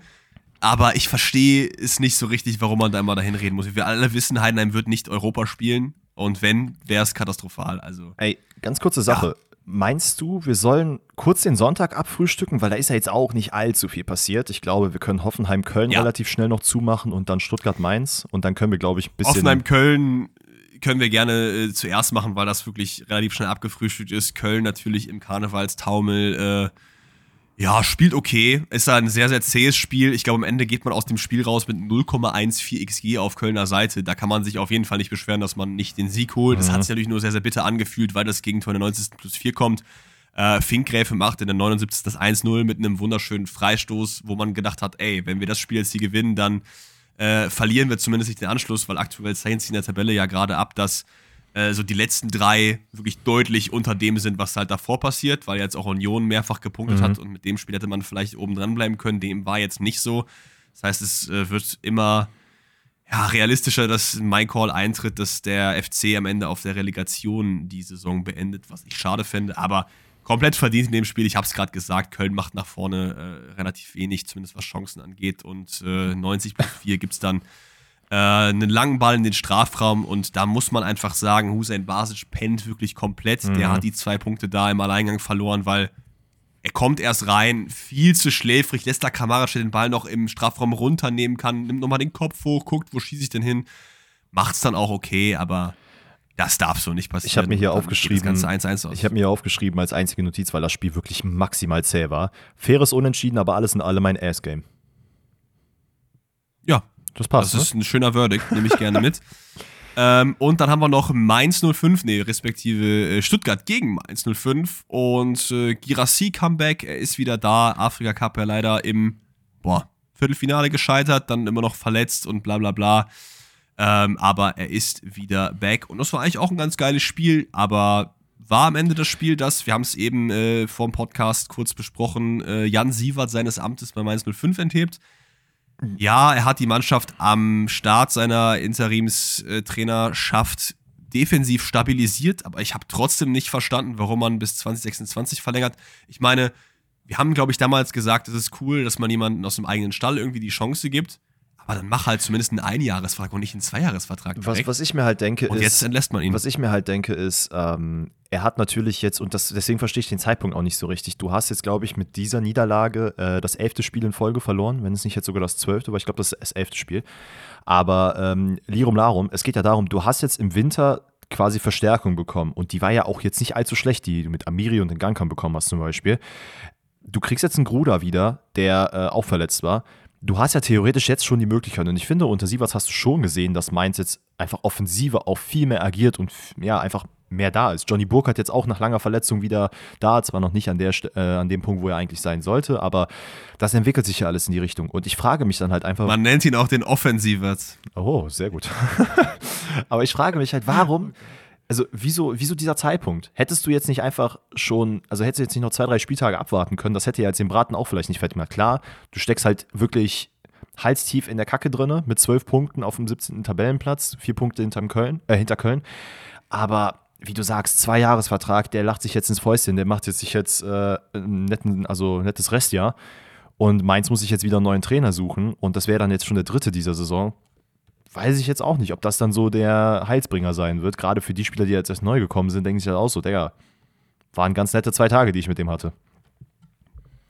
Aber ich verstehe es nicht so richtig, warum man da immer dahin reden muss. Wir alle wissen, Heidenheim wird nicht Europa spielen und wenn, wäre es katastrophal. Also. Ey, ganz kurze Sache. Ja. Meinst du, wir sollen kurz den Sonntag abfrühstücken? Weil da ist ja jetzt auch nicht allzu viel passiert. Ich glaube, wir können Hoffenheim-Köln ja. relativ schnell noch zumachen und dann Stuttgart-Mainz. Und dann können wir, glaube ich, ein bisschen. Hoffenheim-Köln können wir gerne äh, zuerst machen, weil das wirklich relativ schnell abgefrühstückt ist. Köln natürlich im Karnevalstaumel. Äh, ja, spielt okay. Ist ein sehr, sehr zähes Spiel. Ich glaube, am Ende geht man aus dem Spiel raus mit 0,14 XG auf Kölner Seite. Da kann man sich auf jeden Fall nicht beschweren, dass man nicht den Sieg holt. Mhm. Das hat sich natürlich nur sehr, sehr bitter angefühlt, weil das Gegentor in der 90. plus 4 kommt. Äh, Finkgräfe macht in der 79. das 1-0 mit einem wunderschönen Freistoß, wo man gedacht hat, ey, wenn wir das Spiel jetzt hier gewinnen, dann äh, verlieren wir zumindest nicht den Anschluss, weil aktuell Saints in der Tabelle ja gerade ab, dass äh, so die letzten drei wirklich deutlich unter dem sind, was halt davor passiert, weil jetzt auch Union mehrfach gepunktet mhm. hat und mit dem Spiel hätte man vielleicht oben dran bleiben können. Dem war jetzt nicht so. Das heißt, es äh, wird immer ja, realistischer, dass mein Call eintritt, dass der FC am Ende auf der Relegation die Saison beendet, was ich schade fände, aber komplett verdient in dem Spiel. Ich habe es gerade gesagt, Köln macht nach vorne äh, relativ wenig, zumindest was Chancen angeht. Und äh, 90 plus 4 gibt es dann äh, einen langen Ball in den Strafraum und da muss man einfach sagen, Hussein Basic pennt wirklich komplett. Mhm. Der hat die zwei Punkte da im Alleingang verloren, weil er kommt erst rein, viel zu schläfrig, lässt da Kamara den Ball noch im Strafraum runternehmen kann, nimmt nochmal den Kopf hoch, guckt, wo schieße ich denn hin. Macht's dann auch okay, aber das darf so nicht passieren. Ich habe mir hier aufgeschrieben, 1 -1 ich habe mir aufgeschrieben als einzige Notiz, weil das Spiel wirklich maximal zäh war. Faires Unentschieden, aber alles in allem ein Ass-Game. Ja, das passt. Das ne? ist ein schöner Verdict, nehme ich gerne mit. Ähm, und dann haben wir noch Mainz 05, nee, respektive äh, Stuttgart gegen Mainz 05. Und äh, Girassi Comeback, er ist wieder da. Afrika Cup ja leider im boah, Viertelfinale gescheitert, dann immer noch verletzt und bla bla bla. Ähm, aber er ist wieder back. Und das war eigentlich auch ein ganz geiles Spiel, aber war am Ende das Spiel das, wir haben es eben äh, vor dem Podcast kurz besprochen, äh, Jan Sievert seines Amtes bei Mainz 05 enthebt. Ja, er hat die Mannschaft am Start seiner Interimstrainerschaft defensiv stabilisiert, aber ich habe trotzdem nicht verstanden, warum man bis 2026 verlängert. Ich meine, wir haben, glaube ich, damals gesagt, es ist cool, dass man jemanden aus dem eigenen Stall irgendwie die Chance gibt. Aber dann mach halt zumindest einen Einjahresvertrag und nicht einen Zweijahresvertrag. Was, was ich mir halt denke, und ist. jetzt entlässt man ihn. Was ich mir halt denke, ist, ähm, er hat natürlich jetzt, und das, deswegen verstehe ich den Zeitpunkt auch nicht so richtig. Du hast jetzt, glaube ich, mit dieser Niederlage äh, das elfte Spiel in Folge verloren, wenn es nicht jetzt sogar das zwölfte, aber ich glaube, das ist das elfte Spiel. Aber ähm, Lirum Larum, es geht ja darum, du hast jetzt im Winter quasi Verstärkung bekommen und die war ja auch jetzt nicht allzu schlecht, die du mit Amiri und den Gankam bekommen hast zum Beispiel. Du kriegst jetzt einen Gruder wieder, der äh, auch verletzt war du hast ja theoretisch jetzt schon die Möglichkeit. Und ich finde, unter Sievers hast du schon gesehen, dass Mainz jetzt einfach offensiver auch viel mehr agiert und ja, einfach mehr da ist. Johnny Burke hat jetzt auch nach langer Verletzung wieder da, zwar noch nicht an, der, äh, an dem Punkt, wo er eigentlich sein sollte, aber das entwickelt sich ja alles in die Richtung. Und ich frage mich dann halt einfach. Man nennt ihn auch den Offensivers. Oh, sehr gut. aber ich frage mich halt, warum also wieso, wieso dieser Zeitpunkt? Hättest du jetzt nicht einfach schon, also hättest du jetzt nicht noch zwei, drei Spieltage abwarten können, das hätte ja jetzt den Braten auch vielleicht nicht fertig gemacht. Klar, du steckst halt wirklich halstief in der Kacke drinne mit zwölf Punkten auf dem 17. Tabellenplatz, vier Punkte hinterm Köln, äh, hinter Köln. Aber wie du sagst, zwei Jahresvertrag, der lacht sich jetzt ins Fäustchen, der macht jetzt sich jetzt äh, netten, also nettes Restjahr. Und Mainz muss sich jetzt wieder einen neuen Trainer suchen. Und das wäre dann jetzt schon der dritte dieser Saison weiß ich jetzt auch nicht, ob das dann so der Heilsbringer sein wird. Gerade für die Spieler, die jetzt erst neu gekommen sind, denke ich halt auch so, Digga, waren ganz nette zwei Tage, die ich mit dem hatte.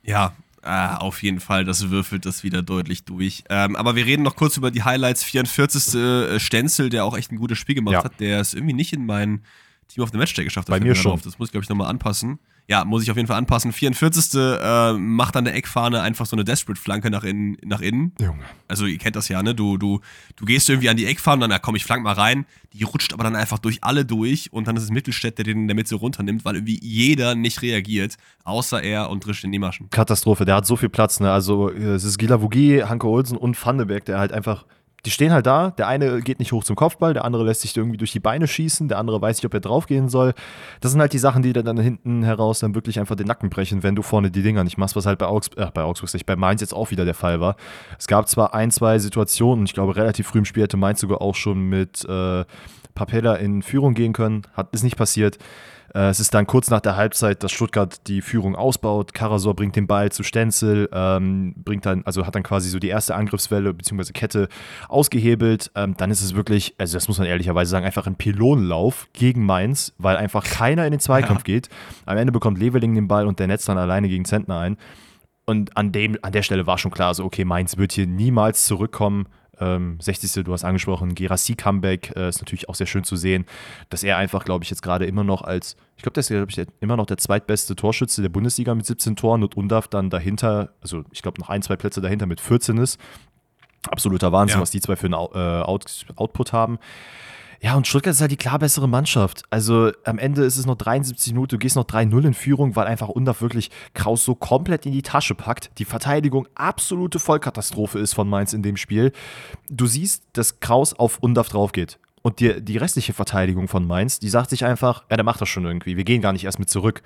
Ja, äh, auf jeden Fall, das würfelt das wieder deutlich durch. Ähm, aber wir reden noch kurz über die Highlights. 44. Äh, Stenzel, der auch echt ein gutes Spiel gemacht ja. hat, der es irgendwie nicht in mein Team of the Matchday geschafft hat. Bei mir schon. Auf. Das muss ich, glaube ich, nochmal anpassen ja, muss ich auf jeden Fall anpassen. 44. Äh, macht an der Eckfahne einfach so eine Desperate-Flanke nach innen, nach innen. Junge. Also ihr kennt das ja, ne? Du, du, du gehst irgendwie an die Eckfahne und dann, komm, ich flank mal rein. Die rutscht aber dann einfach durch alle durch und dann ist es Mittelstädt, der den in der Mitte runternimmt, weil irgendwie jeder nicht reagiert, außer er und Drisch in die Maschen. Katastrophe, der hat so viel Platz, ne? Also es ist Gila Vogie, Hanke Olsen und Vandenberg, der halt einfach die stehen halt da, der eine geht nicht hoch zum Kopfball, der andere lässt sich irgendwie durch die Beine schießen, der andere weiß nicht, ob er draufgehen soll. Das sind halt die Sachen, die dann hinten heraus dann wirklich einfach den Nacken brechen, wenn du vorne die Dinger nicht machst, was halt bei, Augs äh, bei Augsburg, bei Mainz jetzt auch wieder der Fall war. Es gab zwar ein, zwei Situationen, ich glaube relativ früh im Spiel hätte Mainz sogar auch schon mit äh, Papella in Führung gehen können, hat ist nicht passiert. Äh, es ist dann kurz nach der Halbzeit, dass Stuttgart die Führung ausbaut. Karasor bringt den Ball zu Stenzel, ähm, bringt dann, also hat dann quasi so die erste Angriffswelle bzw. Kette ausgehebelt. Ähm, dann ist es wirklich, also das muss man ehrlicherweise sagen, einfach ein Pylonenlauf gegen Mainz, weil einfach keiner in den Zweikampf ja. geht. Am Ende bekommt Leveling den Ball und der netzt dann alleine gegen Zentner ein. Und an, dem, an der Stelle war schon klar, so okay, Mainz wird hier niemals zurückkommen. Ähm, 60. du hast angesprochen, Gerassi Comeback äh, ist natürlich auch sehr schön zu sehen, dass er einfach, glaube ich, jetzt gerade immer noch als, ich glaube, der ist, glaube ich, immer noch der zweitbeste Torschütze der Bundesliga mit 17 Toren und Undaf dann dahinter, also ich glaube noch ein, zwei Plätze dahinter mit 14 ist. Absoluter Wahnsinn, ja. was die zwei für einen äh, Out Output haben. Ja, und Stuttgart ist halt die klar bessere Mannschaft. Also am Ende ist es noch 73 Minuten, du gehst noch 3-0 in Führung, weil einfach Undaf wirklich Kraus so komplett in die Tasche packt. Die Verteidigung absolute Vollkatastrophe ist von Mainz in dem Spiel. Du siehst, dass Kraus auf Undaf drauf geht. Und die, die restliche Verteidigung von Mainz, die sagt sich einfach, ja, der macht das schon irgendwie. Wir gehen gar nicht erst mit zurück.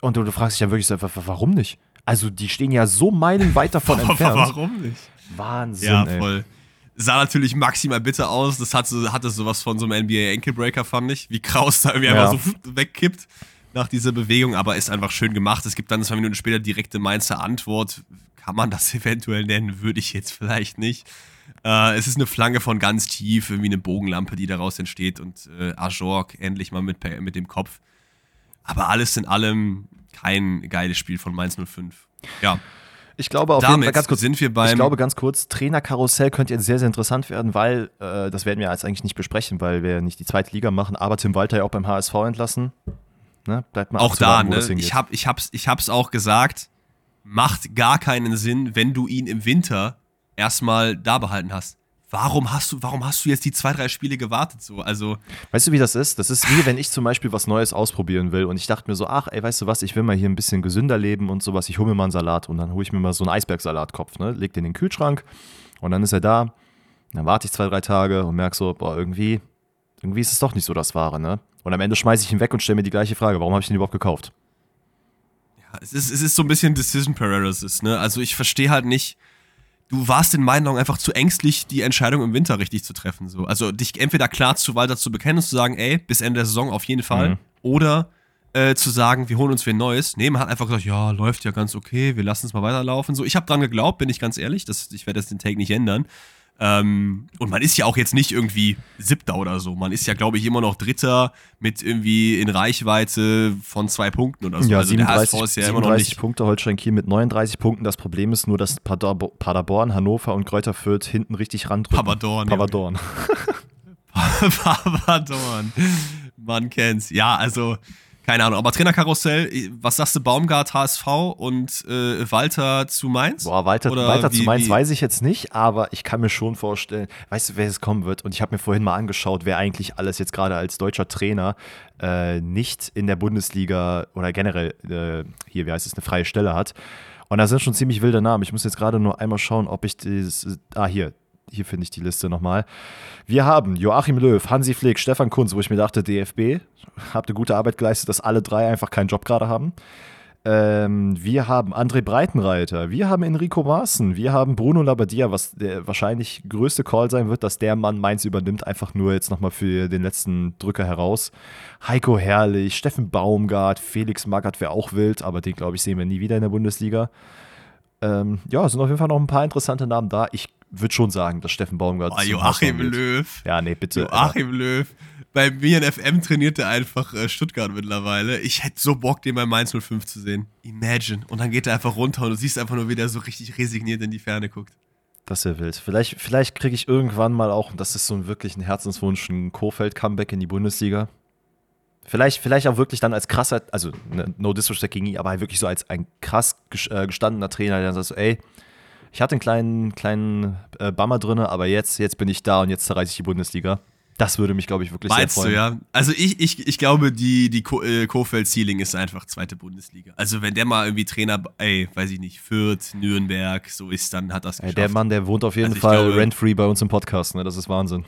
Und du, du fragst dich ja wirklich so, warum nicht? Also die stehen ja so meilenweit davon entfernt. Warum nicht? Wahnsinn. Ja, voll. Ey Sah natürlich maximal bitter aus. Das hatte, hatte sowas von so einem NBA Ankle fand ich. Wie Kraus da irgendwie ja. einfach so wegkippt nach dieser Bewegung, aber ist einfach schön gemacht. Es gibt dann zwei Minuten später direkte Mainzer Antwort. Kann man das eventuell nennen? Würde ich jetzt vielleicht nicht. Äh, es ist eine Flanke von ganz tief, irgendwie eine Bogenlampe, die daraus entsteht und äh, Ajork endlich mal mit, mit dem Kopf. Aber alles in allem kein geiles Spiel von Mainz 05. Ja. Ich glaube auf Damit jeden Fall ganz kurz, sind wir beim. Ich glaube ganz kurz, Trainerkarussell könnte jetzt sehr, sehr interessant werden, weil äh, das werden wir jetzt eigentlich nicht besprechen, weil wir nicht die zweite Liga machen. Aber Tim Walter ja auch beim HSV entlassen. Ne? Bleibt mal auch da, ne? Ich, hab, ich, hab's, ich hab's auch gesagt. Macht gar keinen Sinn, wenn du ihn im Winter erstmal da behalten hast warum hast du, warum hast du jetzt die zwei, drei Spiele gewartet so? Also. Weißt du, wie das ist? Das ist wie wenn ich zum Beispiel was Neues ausprobieren will und ich dachte mir so, ach, ey, weißt du was, ich will mal hier ein bisschen gesünder leben und sowas, ich hole mir mal einen Salat und dann hole ich mir mal so einen Eisbergsalatkopf, ne? Leg den in den Kühlschrank und dann ist er da. Dann warte ich zwei, drei Tage und merke so, boah, irgendwie, irgendwie ist es doch nicht so das Wahre, ne? Und am Ende schmeiße ich ihn weg und stelle mir die gleiche Frage, warum habe ich den überhaupt gekauft? Ja, es ist, es ist so ein bisschen Decision Paralysis, ne? Also ich verstehe halt nicht, du warst in meinen Augen einfach zu ängstlich, die Entscheidung im Winter richtig zu treffen. So. Also dich entweder klar zu Walter zu bekennen und zu sagen, ey, bis Ende der Saison auf jeden Fall. Mhm. Oder äh, zu sagen, wir holen uns wen Neues. Nee, man hat einfach gesagt, ja, läuft ja ganz okay, wir lassen es mal weiterlaufen. So, ich habe dran geglaubt, bin ich ganz ehrlich. Das, ich werde das den Take nicht ändern. Ähm, und man ist ja auch jetzt nicht irgendwie Siebter oder so. Man ist ja, glaube ich, immer noch Dritter mit irgendwie in Reichweite von zwei Punkten oder so. Ja, also 37, der HSV ist ja immer noch nicht. Punkte, Holstein Kiel mit 39 Punkten. Das Problem ist nur, dass Paderborn, Hannover und Kräuter Fürth hinten richtig randrücken. Pavadorn. Pavadorn. Pavadorn. Man kennt's. Ja, also keine Ahnung, aber Trainerkarussell, was sagst du, Baumgart, HSV und äh, Walter zu Mainz? Boah, Walter, Walter wie, zu Mainz wie? weiß ich jetzt nicht, aber ich kann mir schon vorstellen, weißt du, wer es kommen wird? Und ich habe mir vorhin mal angeschaut, wer eigentlich alles jetzt gerade als deutscher Trainer äh, nicht in der Bundesliga oder generell äh, hier, wie heißt es, eine freie Stelle hat. Und da sind schon ziemlich wilde Namen. Ich muss jetzt gerade nur einmal schauen, ob ich dieses. Ah, hier, hier finde ich die Liste nochmal. Wir haben Joachim Löw, Hansi Flick, Stefan Kunz, wo ich mir dachte, DFB, habt ihr gute Arbeit geleistet, dass alle drei einfach keinen Job gerade haben. Ähm, wir haben André Breitenreiter, wir haben Enrico Maaßen, wir haben Bruno Labbadia, was der wahrscheinlich größte Call sein wird, dass der Mann Mainz übernimmt, einfach nur jetzt nochmal für den letzten Drücker heraus. Heiko Herrlich, Steffen Baumgart, Felix Magath wäre auch wild, aber den glaube ich sehen wir nie wieder in der Bundesliga. Ähm, ja, sind auf jeden Fall noch ein paar interessante Namen da. Ich würde schon sagen, dass Steffen Baumgart. Oh, Joachim Löw. Ja, nee, bitte. Joachim Löw. Bei mir in FM trainiert er einfach äh, Stuttgart mittlerweile. Ich hätte so Bock, den bei Mainz 05 zu sehen. Imagine. Und dann geht er einfach runter und du siehst einfach nur, wie der so richtig resigniert in die Ferne guckt. Das wäre wild. Vielleicht, vielleicht kriege ich irgendwann mal auch, das ist so ein wirklich ein Herzenswunsch, ein Kofeld-Comeback in die Bundesliga. Vielleicht, vielleicht auch wirklich dann als krasser, also ne, no disrespect gegen ihn, aber halt wirklich so als ein krass äh, gestandener Trainer, der dann sagt so, ey, ich hatte einen kleinen, kleinen äh, Bummer drin, aber jetzt, jetzt bin ich da und jetzt zerreiße ich die Bundesliga. Das würde mich, glaube ich, wirklich Meinst sehr freuen. Du, ja? Also ich, ich, ich glaube, die, die äh, Kofeld-Ceiling ist einfach zweite Bundesliga. Also wenn der mal irgendwie Trainer, ey, weiß ich nicht, Fürth, Nürnberg, so ist, dann hat das geschafft. Ey, der Mann, der wohnt auf jeden also Fall rent-free bei uns im Podcast, ne? Das ist Wahnsinn.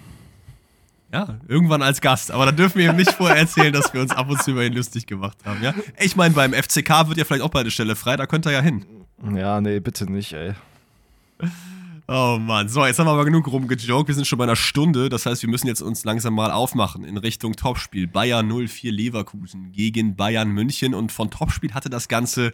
Ja, irgendwann als Gast. Aber da dürfen wir ihm nicht vorher erzählen, dass wir uns ab und zu über ihn lustig gemacht haben, ja? Ich meine, beim FCK wird ja vielleicht auch bald eine Stelle frei, da könnte er ja hin. Ja, nee, bitte nicht, ey. Oh Mann. So, jetzt haben wir aber genug rumgejoked. Wir sind schon bei einer Stunde. Das heißt, wir müssen jetzt uns langsam mal aufmachen in Richtung Topspiel. Bayern 04 Leverkusen gegen Bayern München. Und von Topspiel hatte das Ganze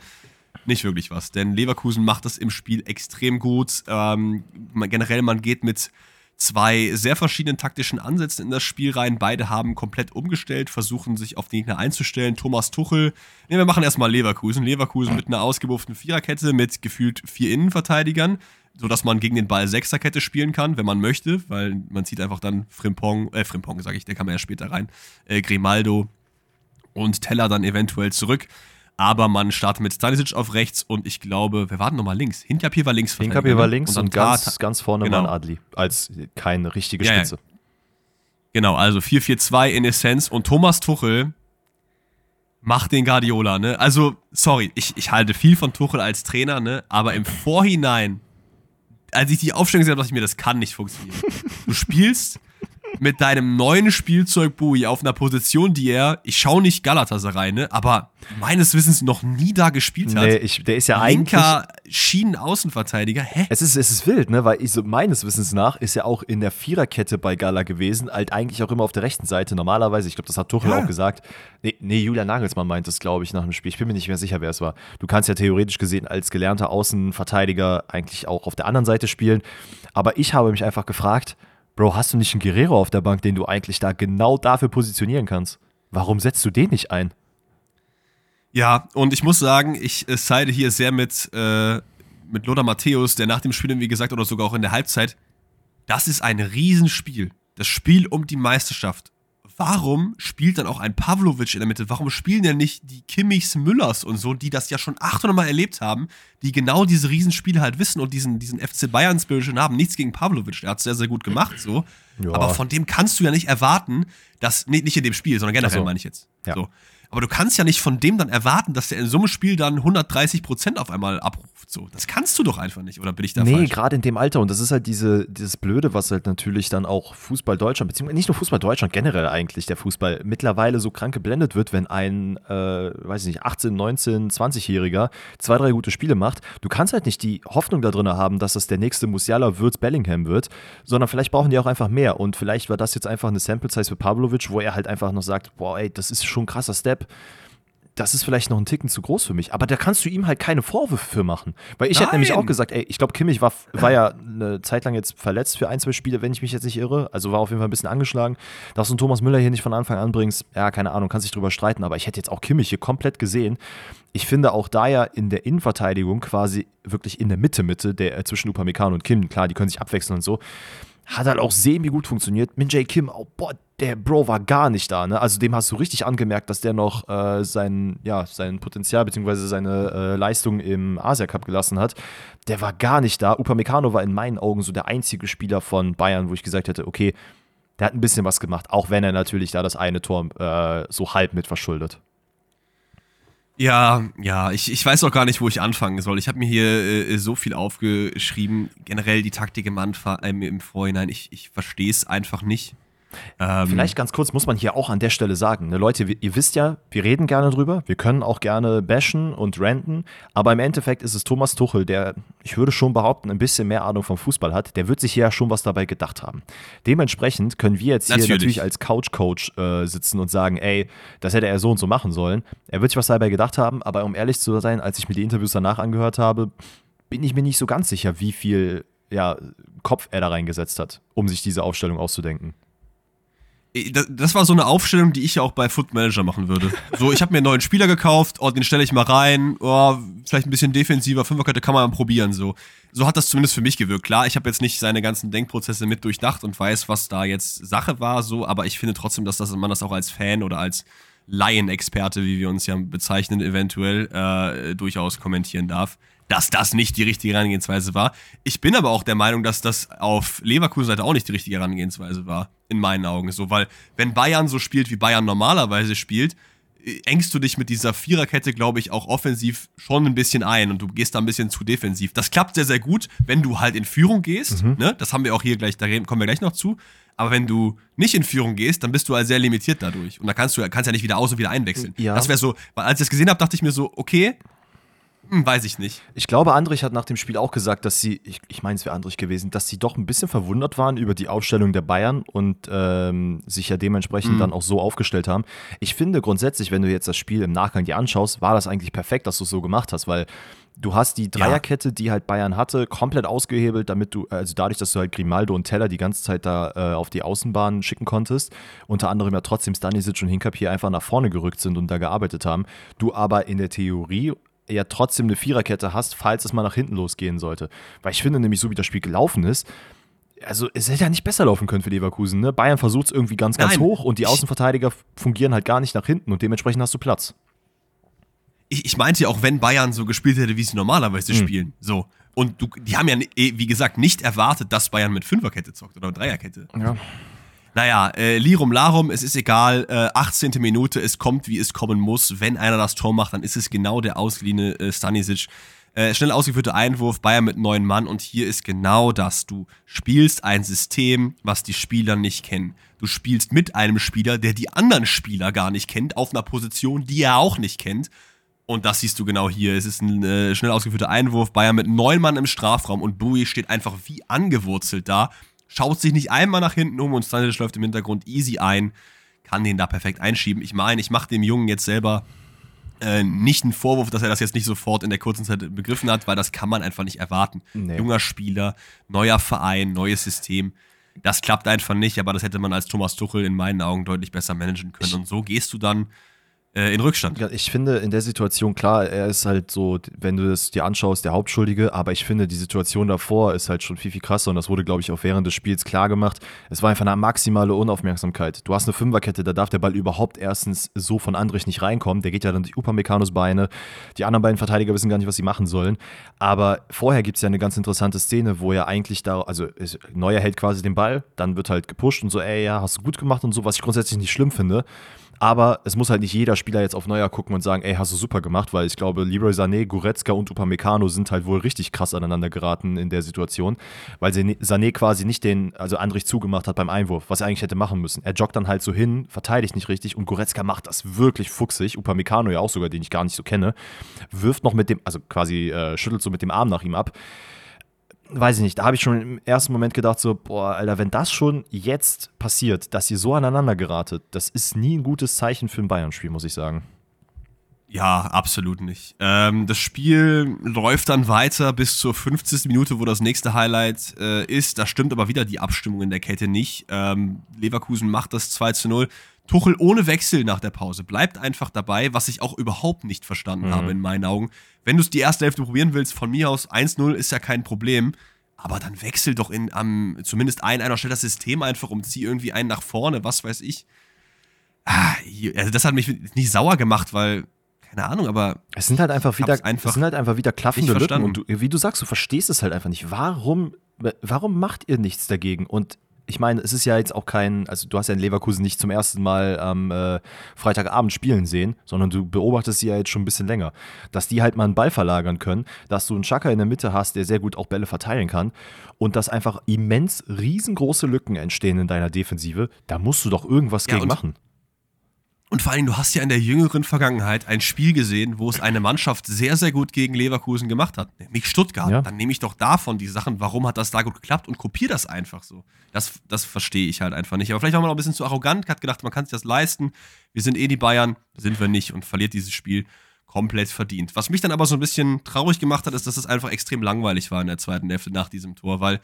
nicht wirklich was. Denn Leverkusen macht das im Spiel extrem gut. Ähm, generell, man geht mit zwei sehr verschiedenen taktischen Ansätzen in das Spiel rein. Beide haben komplett umgestellt, versuchen sich auf den Gegner einzustellen. Thomas Tuchel, ne, wir machen erstmal Leverkusen. Leverkusen mit einer ausgebufften Viererkette mit gefühlt vier Innenverteidigern, sodass man gegen den Ball Sechserkette spielen kann, wenn man möchte, weil man zieht einfach dann Frimpong, äh, Frimpong sage ich, der kann man ja später rein, äh, Grimaldo und Teller dann eventuell zurück. Aber man startet mit Stanisic auf rechts und ich glaube, wer war denn nochmal links? Hinkapier war links. Hinkapier war links und, und ganz, ganz vorne genau. war Adli als keine richtige Spitze. Ja, ja. Genau, also 4-4-2 in Essenz und Thomas Tuchel macht den Guardiola, ne? Also, sorry, ich, ich halte viel von Tuchel als Trainer, ne? Aber im Vorhinein, als ich die Aufstellung gesehen habe, dachte ich mir, das kann nicht funktionieren. Du spielst mit deinem neuen Spielzeug Bui auf einer Position, die er, ich schaue nicht Galatasaray, ne, aber meines Wissens noch nie da gespielt hat. Nee, ich, der ist ja Linker Schienenaußenverteidiger. Hä? Es ist, es ist wild, ne, weil ich so, meines Wissens nach ist er auch in der Viererkette bei Gala gewesen, halt eigentlich auch immer auf der rechten Seite. Normalerweise, ich glaube, das hat Tuchel ja. auch gesagt. Nee, nee, Julian Nagelsmann meint das, glaube ich, nach dem Spiel. Ich bin mir nicht mehr sicher, wer es war. Du kannst ja theoretisch gesehen als gelernter Außenverteidiger eigentlich auch auf der anderen Seite spielen. Aber ich habe mich einfach gefragt, Bro, hast du nicht einen Guerrero auf der Bank, den du eigentlich da genau dafür positionieren kannst? Warum setzt du den nicht ein? Ja, und ich muss sagen, ich äh, side hier sehr mit, äh, mit Lothar Matthäus, der nach dem Spiel, wie gesagt, oder sogar auch in der Halbzeit, das ist ein Riesenspiel. Das Spiel um die Meisterschaft warum spielt dann auch ein Pavlovic in der Mitte? Warum spielen denn nicht die Kimmichs, Müllers und so, die das ja schon 800 Mal erlebt haben, die genau diese Riesenspiele halt wissen und diesen, diesen FC Bayern Spirit haben? Nichts gegen Pavlovic, der hat es sehr, sehr gut gemacht, so. Ja. Aber von dem kannst du ja nicht erwarten, dass, nee, nicht in dem Spiel, sondern generell so. meine ich jetzt. Ja. So. Aber du kannst ja nicht von dem dann erwarten, dass der in so einem Spiel dann 130 Prozent auf einmal abruft. So, das kannst du doch einfach nicht, oder bin ich da nee, falsch? Nee, gerade in dem Alter. Und das ist halt diese, dieses Blöde, was halt natürlich dann auch Fußball Deutschland, beziehungsweise nicht nur Fußball Deutschland, generell eigentlich der Fußball mittlerweile so krank geblendet wird, wenn ein, äh, weiß ich nicht, 18, 19, 20-Jähriger zwei, drei gute Spiele macht. Du kannst halt nicht die Hoffnung da drin haben, dass das der nächste Musiala wird, Bellingham wird, sondern vielleicht brauchen die auch einfach mehr. Und vielleicht war das jetzt einfach eine Sample-Size für Pavlovic, wo er halt einfach noch sagt, boah, ey, das ist schon ein krasser Step das ist vielleicht noch ein Ticken zu groß für mich. Aber da kannst du ihm halt keine Vorwürfe für machen. Weil ich Nein. hätte nämlich auch gesagt, ey, ich glaube, Kimmich war, war ja eine Zeit lang jetzt verletzt für ein, zwei Spiele, wenn ich mich jetzt nicht irre. Also war auf jeden Fall ein bisschen angeschlagen. Dass du einen Thomas Müller hier nicht von Anfang an bringst, ja, keine Ahnung, kannst dich drüber streiten. Aber ich hätte jetzt auch Kimmich hier komplett gesehen. Ich finde auch da ja in der Innenverteidigung quasi wirklich in der Mitte, Mitte, der äh, zwischen Upamecano und Kim, klar, die können sich abwechseln und so hat halt auch semi gut funktioniert. Min Jae Kim, oh, boah, der Bro war gar nicht da, ne? Also dem hast du richtig angemerkt, dass der noch äh, sein, ja, sein Potenzial bzw. seine äh, Leistung im Asia Cup gelassen hat. Der war gar nicht da. Upamecano war in meinen Augen so der einzige Spieler von Bayern, wo ich gesagt hätte, okay, der hat ein bisschen was gemacht, auch wenn er natürlich da das eine Tor äh, so halb mit verschuldet. Ja, ja, ich, ich weiß auch gar nicht, wo ich anfangen soll. Ich habe mir hier äh, so viel aufgeschrieben. Generell die Taktik im, Anfang, äh, im Vorhinein. Ich, ich verstehe es einfach nicht. Ähm, Vielleicht ganz kurz muss man hier auch an der Stelle sagen, ne, Leute, ihr wisst ja, wir reden gerne drüber, wir können auch gerne bashen und ranten, aber im Endeffekt ist es Thomas Tuchel, der, ich würde schon behaupten, ein bisschen mehr Ahnung vom Fußball hat, der wird sich ja schon was dabei gedacht haben. Dementsprechend können wir jetzt hier natürlich, natürlich als Couch-Coach äh, sitzen und sagen, ey, das hätte er so und so machen sollen. Er wird sich was dabei gedacht haben, aber um ehrlich zu sein, als ich mir die Interviews danach angehört habe, bin ich mir nicht so ganz sicher, wie viel ja, Kopf er da reingesetzt hat, um sich diese Aufstellung auszudenken das war so eine Aufstellung, die ich ja auch bei Foot Manager machen würde. So, ich habe mir einen neuen Spieler gekauft, oh, den stelle ich mal rein, oh, vielleicht ein bisschen defensiver, Fünferkette kann man probieren, so. So hat das zumindest für mich gewirkt. Klar, ich habe jetzt nicht seine ganzen Denkprozesse mit durchdacht und weiß, was da jetzt Sache war, so, aber ich finde trotzdem, dass das, man das auch als Fan oder als Laienexperte, wie wir uns ja bezeichnen, eventuell äh, durchaus kommentieren darf dass das nicht die richtige Herangehensweise war. Ich bin aber auch der Meinung, dass das auf Leverkusen Seite auch nicht die richtige Herangehensweise war, in meinen Augen so, weil wenn Bayern so spielt, wie Bayern normalerweise spielt, äh, engst du dich mit dieser Viererkette, glaube ich, auch offensiv schon ein bisschen ein und du gehst da ein bisschen zu defensiv. Das klappt sehr, sehr gut, wenn du halt in Führung gehst. Mhm. Ne? Das haben wir auch hier gleich, da kommen wir gleich noch zu. Aber wenn du nicht in Führung gehst, dann bist du halt sehr limitiert dadurch. Und da kannst du kannst ja nicht wieder aus und wieder einwechseln. Ja. Das wäre so, weil als ich das gesehen habe, dachte ich mir so, okay, weiß ich nicht. Ich glaube, Andrich hat nach dem Spiel auch gesagt, dass sie, ich, ich meine, es wäre Andrich gewesen, dass sie doch ein bisschen verwundert waren über die Aufstellung der Bayern und ähm, sich ja dementsprechend mhm. dann auch so aufgestellt haben. Ich finde grundsätzlich, wenn du jetzt das Spiel im Nachgang dir anschaust, war das eigentlich perfekt, dass du es so gemacht hast, weil du hast die Dreierkette, die halt Bayern hatte, komplett ausgehebelt, damit du, also dadurch, dass du halt Grimaldo und Teller die ganze Zeit da äh, auf die Außenbahn schicken konntest, unter anderem ja trotzdem Stanisic und Hinkap einfach nach vorne gerückt sind und da gearbeitet haben, du aber in der Theorie ja trotzdem eine Viererkette hast, falls es mal nach hinten losgehen sollte. Weil ich finde nämlich, so wie das Spiel gelaufen ist, also es hätte ja nicht besser laufen können für Leverkusen. Ne? Bayern versucht es irgendwie ganz, ganz Nein, hoch und die Außenverteidiger fungieren halt gar nicht nach hinten und dementsprechend hast du Platz. Ich, ich meinte ja auch, wenn Bayern so gespielt hätte, wie sie normalerweise mhm. spielen. So. Und du, die haben ja, wie gesagt, nicht erwartet, dass Bayern mit Fünferkette zockt oder Dreierkette. Ja. Naja, äh, Lirum Larum, es ist egal, äh, 18. Minute, es kommt, wie es kommen muss. Wenn einer das Tor macht, dann ist es genau der ausgeliehene äh, Stanisic. Äh, schnell ausgeführter Einwurf, Bayern mit neun Mann und hier ist genau das. Du spielst ein System, was die Spieler nicht kennen. Du spielst mit einem Spieler, der die anderen Spieler gar nicht kennt, auf einer Position, die er auch nicht kennt. Und das siehst du genau hier. Es ist ein äh, schnell ausgeführter Einwurf. Bayern mit neun Mann im Strafraum und Bowie steht einfach wie angewurzelt da. Schaut sich nicht einmal nach hinten um und Stanic läuft im Hintergrund easy ein. Kann den da perfekt einschieben. Ich meine, ich mache dem Jungen jetzt selber äh, nicht einen Vorwurf, dass er das jetzt nicht sofort in der kurzen Zeit begriffen hat, weil das kann man einfach nicht erwarten. Nee. Junger Spieler, neuer Verein, neues System. Das klappt einfach nicht, aber das hätte man als Thomas Tuchel in meinen Augen deutlich besser managen können. Und so gehst du dann äh, in Rückstand. Ich finde in der Situation, klar, er ist halt so, wenn du es dir anschaust, der Hauptschuldige, aber ich finde, die Situation davor ist halt schon viel, viel krasser und das wurde, glaube ich, auch während des Spiels klar gemacht. Es war einfach eine maximale Unaufmerksamkeit. Du hast eine Fünferkette, da darf der Ball überhaupt erstens so von Andrich nicht reinkommen. Der geht ja dann durch Upameccanos Beine. Die anderen beiden Verteidiger wissen gar nicht, was sie machen sollen. Aber vorher gibt es ja eine ganz interessante Szene, wo er eigentlich da, also Neuer hält quasi den Ball, dann wird halt gepusht und so, ey, ja, hast du gut gemacht und so, was ich grundsätzlich nicht schlimm finde. Aber es muss halt nicht jeder Spieler jetzt auf Neuer gucken und sagen, ey, hast du super gemacht, weil ich glaube, Leroy Sané, Goretzka und Upamecano sind halt wohl richtig krass aneinander geraten in der Situation, weil Sané quasi nicht den, also Andrich zugemacht hat beim Einwurf, was er eigentlich hätte machen müssen. Er joggt dann halt so hin, verteidigt nicht richtig und Goretzka macht das wirklich fuchsig, Upamecano ja auch sogar, den ich gar nicht so kenne, wirft noch mit dem, also quasi äh, schüttelt so mit dem Arm nach ihm ab weiß ich nicht, da habe ich schon im ersten Moment gedacht, so, boah, Alter, wenn das schon jetzt passiert, dass ihr so aneinander geratet, das ist nie ein gutes Zeichen für ein Bayern-Spiel, muss ich sagen. Ja, absolut nicht. Ähm, das Spiel läuft dann weiter bis zur 50. Minute, wo das nächste Highlight äh, ist. Da stimmt aber wieder die Abstimmung in der Kette nicht. Ähm, Leverkusen macht das 2 zu 0. Tuchel ohne Wechsel nach der Pause bleibt einfach dabei, was ich auch überhaupt nicht verstanden mhm. habe in meinen Augen. Wenn du es die erste Hälfte probieren willst, von mir aus 1-0 ist ja kein Problem. Aber dann wechsel doch in am zumindest ein einer Stelle das System einfach um, zieh irgendwie einen nach vorne, was weiß ich. Ah, also das hat mich nicht sauer gemacht, weil keine Ahnung, aber es sind halt einfach wieder einfach es sind halt einfach wieder klaffende Lücken und du, wie du sagst, du verstehst es halt einfach nicht. Warum warum macht ihr nichts dagegen? Und ich meine, es ist ja jetzt auch kein, also du hast ja in Leverkusen nicht zum ersten Mal am äh, Freitagabend spielen sehen, sondern du beobachtest sie ja jetzt schon ein bisschen länger. Dass die halt mal einen Ball verlagern können, dass du einen Chaka in der Mitte hast, der sehr gut auch Bälle verteilen kann und dass einfach immens riesengroße Lücken entstehen in deiner Defensive, da musst du doch irgendwas ja, gegen machen. Und vor allem, du hast ja in der jüngeren Vergangenheit ein Spiel gesehen, wo es eine Mannschaft sehr, sehr gut gegen Leverkusen gemacht hat, nämlich Stuttgart. Ja. Dann nehme ich doch davon die Sachen, warum hat das da gut geklappt und kopiere das einfach so. Das, das verstehe ich halt einfach nicht. Aber vielleicht war man auch ein bisschen zu arrogant, hat gedacht, man kann sich das leisten. Wir sind eh die Bayern, sind wir nicht und verliert dieses Spiel komplett verdient. Was mich dann aber so ein bisschen traurig gemacht hat, ist, dass es einfach extrem langweilig war in der zweiten Hälfte nach diesem Tor, weil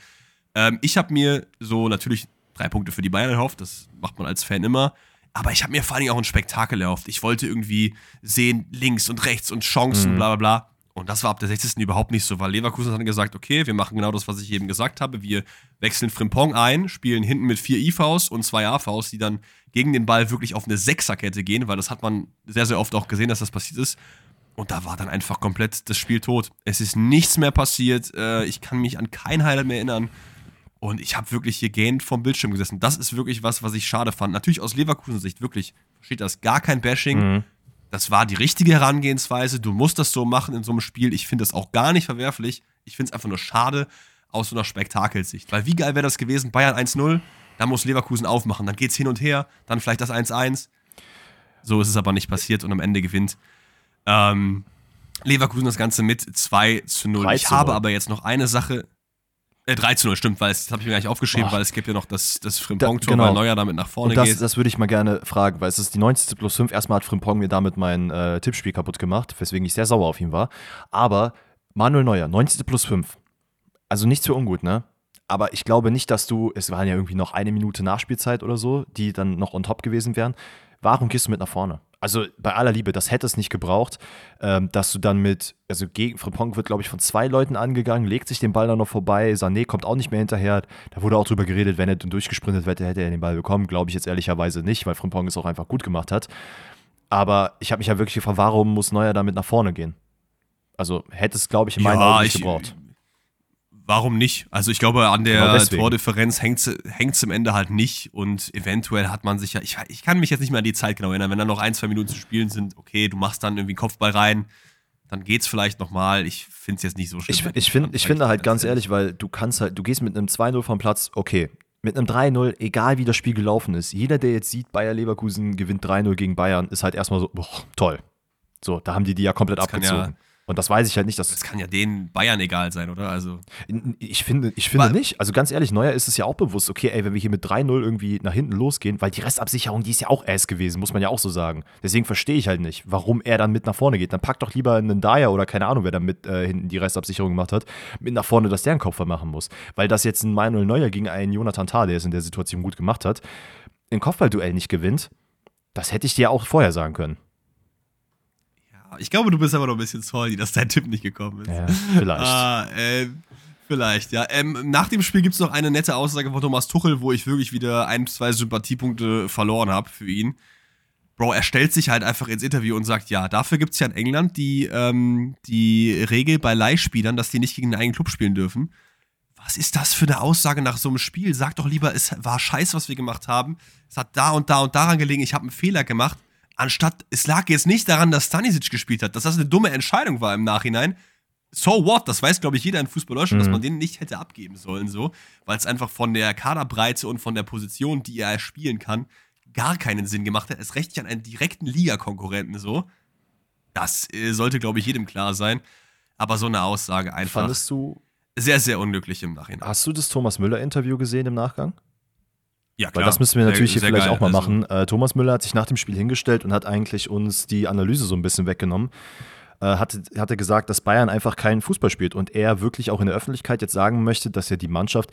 ähm, ich habe mir so natürlich drei Punkte für die Bayern erhofft, das macht man als Fan immer. Aber ich habe mir vor allem auch ein Spektakel erhofft. Ich wollte irgendwie sehen, links und rechts und Chancen, mhm. bla bla bla. Und das war ab der 60. überhaupt nicht so, weil Leverkusen hat dann gesagt, okay, wir machen genau das, was ich eben gesagt habe. Wir wechseln Frimpong ein, spielen hinten mit vier IVs und zwei AVs, die dann gegen den Ball wirklich auf eine Sechserkette gehen, weil das hat man sehr, sehr oft auch gesehen, dass das passiert ist. Und da war dann einfach komplett das Spiel tot. Es ist nichts mehr passiert. Äh, ich kann mich an kein Highlight mehr erinnern. Und ich habe wirklich hier gähnend vom Bildschirm gesessen. Das ist wirklich was, was ich schade fand. Natürlich aus Leverkusen-Sicht wirklich steht das gar kein Bashing. Mhm. Das war die richtige Herangehensweise. Du musst das so machen in so einem Spiel. Ich finde das auch gar nicht verwerflich. Ich finde es einfach nur schade aus so einer Spektakelsicht. Weil wie geil wäre das gewesen? Bayern 1-0, dann muss Leverkusen aufmachen. Dann geht's hin und her, dann vielleicht das 1-1. So ist es aber nicht passiert und am Ende gewinnt ähm, Leverkusen das Ganze mit 2 zu 0. Ich habe aber jetzt noch eine Sache. Äh, 3 zu 0, stimmt, weil das habe ich mir gar nicht aufgeschrieben, Boah. weil es gibt ja noch das, das Frimpong-Tor, genau. weil Neuer damit nach vorne Und das, geht. Das würde ich mal gerne fragen, weil es ist die 90. plus 5. Erstmal hat Frimpong mir damit mein äh, Tippspiel kaputt gemacht, weswegen ich sehr sauer auf ihn war. Aber Manuel Neuer, 90. plus 5. Also nichts für ungut, ne? Aber ich glaube nicht, dass du, es waren ja irgendwie noch eine Minute Nachspielzeit oder so, die dann noch on top gewesen wären. Warum gehst du mit nach vorne? Also bei aller Liebe, das hätte es nicht gebraucht, ähm, dass du dann mit, also gegen Frimpong wird, glaube ich, von zwei Leuten angegangen, legt sich den Ball dann noch vorbei, Sané kommt auch nicht mehr hinterher. Da wurde auch drüber geredet, wenn er dann durchgesprintet hätte, hätte er den Ball bekommen. Glaube ich jetzt ehrlicherweise nicht, weil Frimpong es auch einfach gut gemacht hat. Aber ich habe mich ja wirklich gefragt, warum muss Neuer damit nach vorne gehen? Also hätte es, glaube ich, in meinen ja, Augen nicht ich, gebraucht warum nicht? Also ich glaube, an der genau Tordifferenz hängt es im Ende halt nicht und eventuell hat man sich ja, ich, ich kann mich jetzt nicht mehr an die Zeit genau erinnern, wenn da noch ein, zwei Minuten zu spielen sind, okay, du machst dann irgendwie einen Kopfball rein, dann geht's vielleicht nochmal. Ich finde es jetzt nicht so schlimm. Ich, ich, find, ich finde halt ganz ehrlich, weil du kannst halt, du gehst mit einem 2-0 vom Platz, okay, mit einem 3-0, egal wie das Spiel gelaufen ist, jeder, der jetzt sieht, Bayer Leverkusen gewinnt 3-0 gegen Bayern, ist halt erstmal so, boah, toll. So, da haben die die ja komplett das abgezogen. Und das weiß ich halt nicht. Dass das kann ja den Bayern egal sein, oder? Also ich finde, ich finde nicht. Also ganz ehrlich, Neuer ist es ja auch bewusst, okay, ey, wenn wir hier mit 3-0 irgendwie nach hinten losgehen, weil die Restabsicherung, die ist ja auch ass gewesen, muss man ja auch so sagen. Deswegen verstehe ich halt nicht, warum er dann mit nach vorne geht. Dann packt doch lieber einen Dyer oder keine Ahnung, wer da mit äh, hinten die Restabsicherung gemacht hat, mit nach vorne, dass der einen Kopf machen muss. Weil das jetzt ein Manuel Neuer gegen einen Jonathan Tah, der es in der Situation gut gemacht hat, ein Kopfballduell nicht gewinnt, das hätte ich dir auch vorher sagen können. Ich glaube, du bist aber noch ein bisschen sorry, dass dein Tipp nicht gekommen ist. Ja, vielleicht. ah, äh, vielleicht, ja. Ähm, nach dem Spiel gibt es noch eine nette Aussage von Thomas Tuchel, wo ich wirklich wieder ein, zwei Sympathiepunkte verloren habe für ihn. Bro, er stellt sich halt einfach ins Interview und sagt, ja, dafür gibt es ja in England die, ähm, die Regel bei Leihspielern, dass die nicht gegen einen eigenen Club spielen dürfen. Was ist das für eine Aussage nach so einem Spiel? Sag doch lieber, es war scheiße, was wir gemacht haben. Es hat da und da und daran gelegen, ich habe einen Fehler gemacht anstatt, es lag jetzt nicht daran, dass Stanisic gespielt hat, dass das eine dumme Entscheidung war im Nachhinein. So what? Das weiß, glaube ich, jeder in Fußball Deutschland, mhm. dass man den nicht hätte abgeben sollen, so, weil es einfach von der Kaderbreite und von der Position, die er spielen kann, gar keinen Sinn gemacht hat. Es recht nicht an einen direkten Liga-Konkurrenten, so. Das äh, sollte, glaube ich, jedem klar sein. Aber so eine Aussage einfach. Fandest du. Sehr, sehr unglücklich im Nachhinein. Hast du das Thomas Müller-Interview gesehen im Nachgang? Ja, klar. Weil das müssen wir natürlich sehr, hier vielleicht geil. auch mal also machen. Äh, Thomas Müller hat sich nach dem Spiel hingestellt und hat eigentlich uns die Analyse so ein bisschen weggenommen. Äh, hatte, hatte gesagt, dass Bayern einfach keinen Fußball spielt und er wirklich auch in der Öffentlichkeit jetzt sagen möchte, dass er die Mannschaft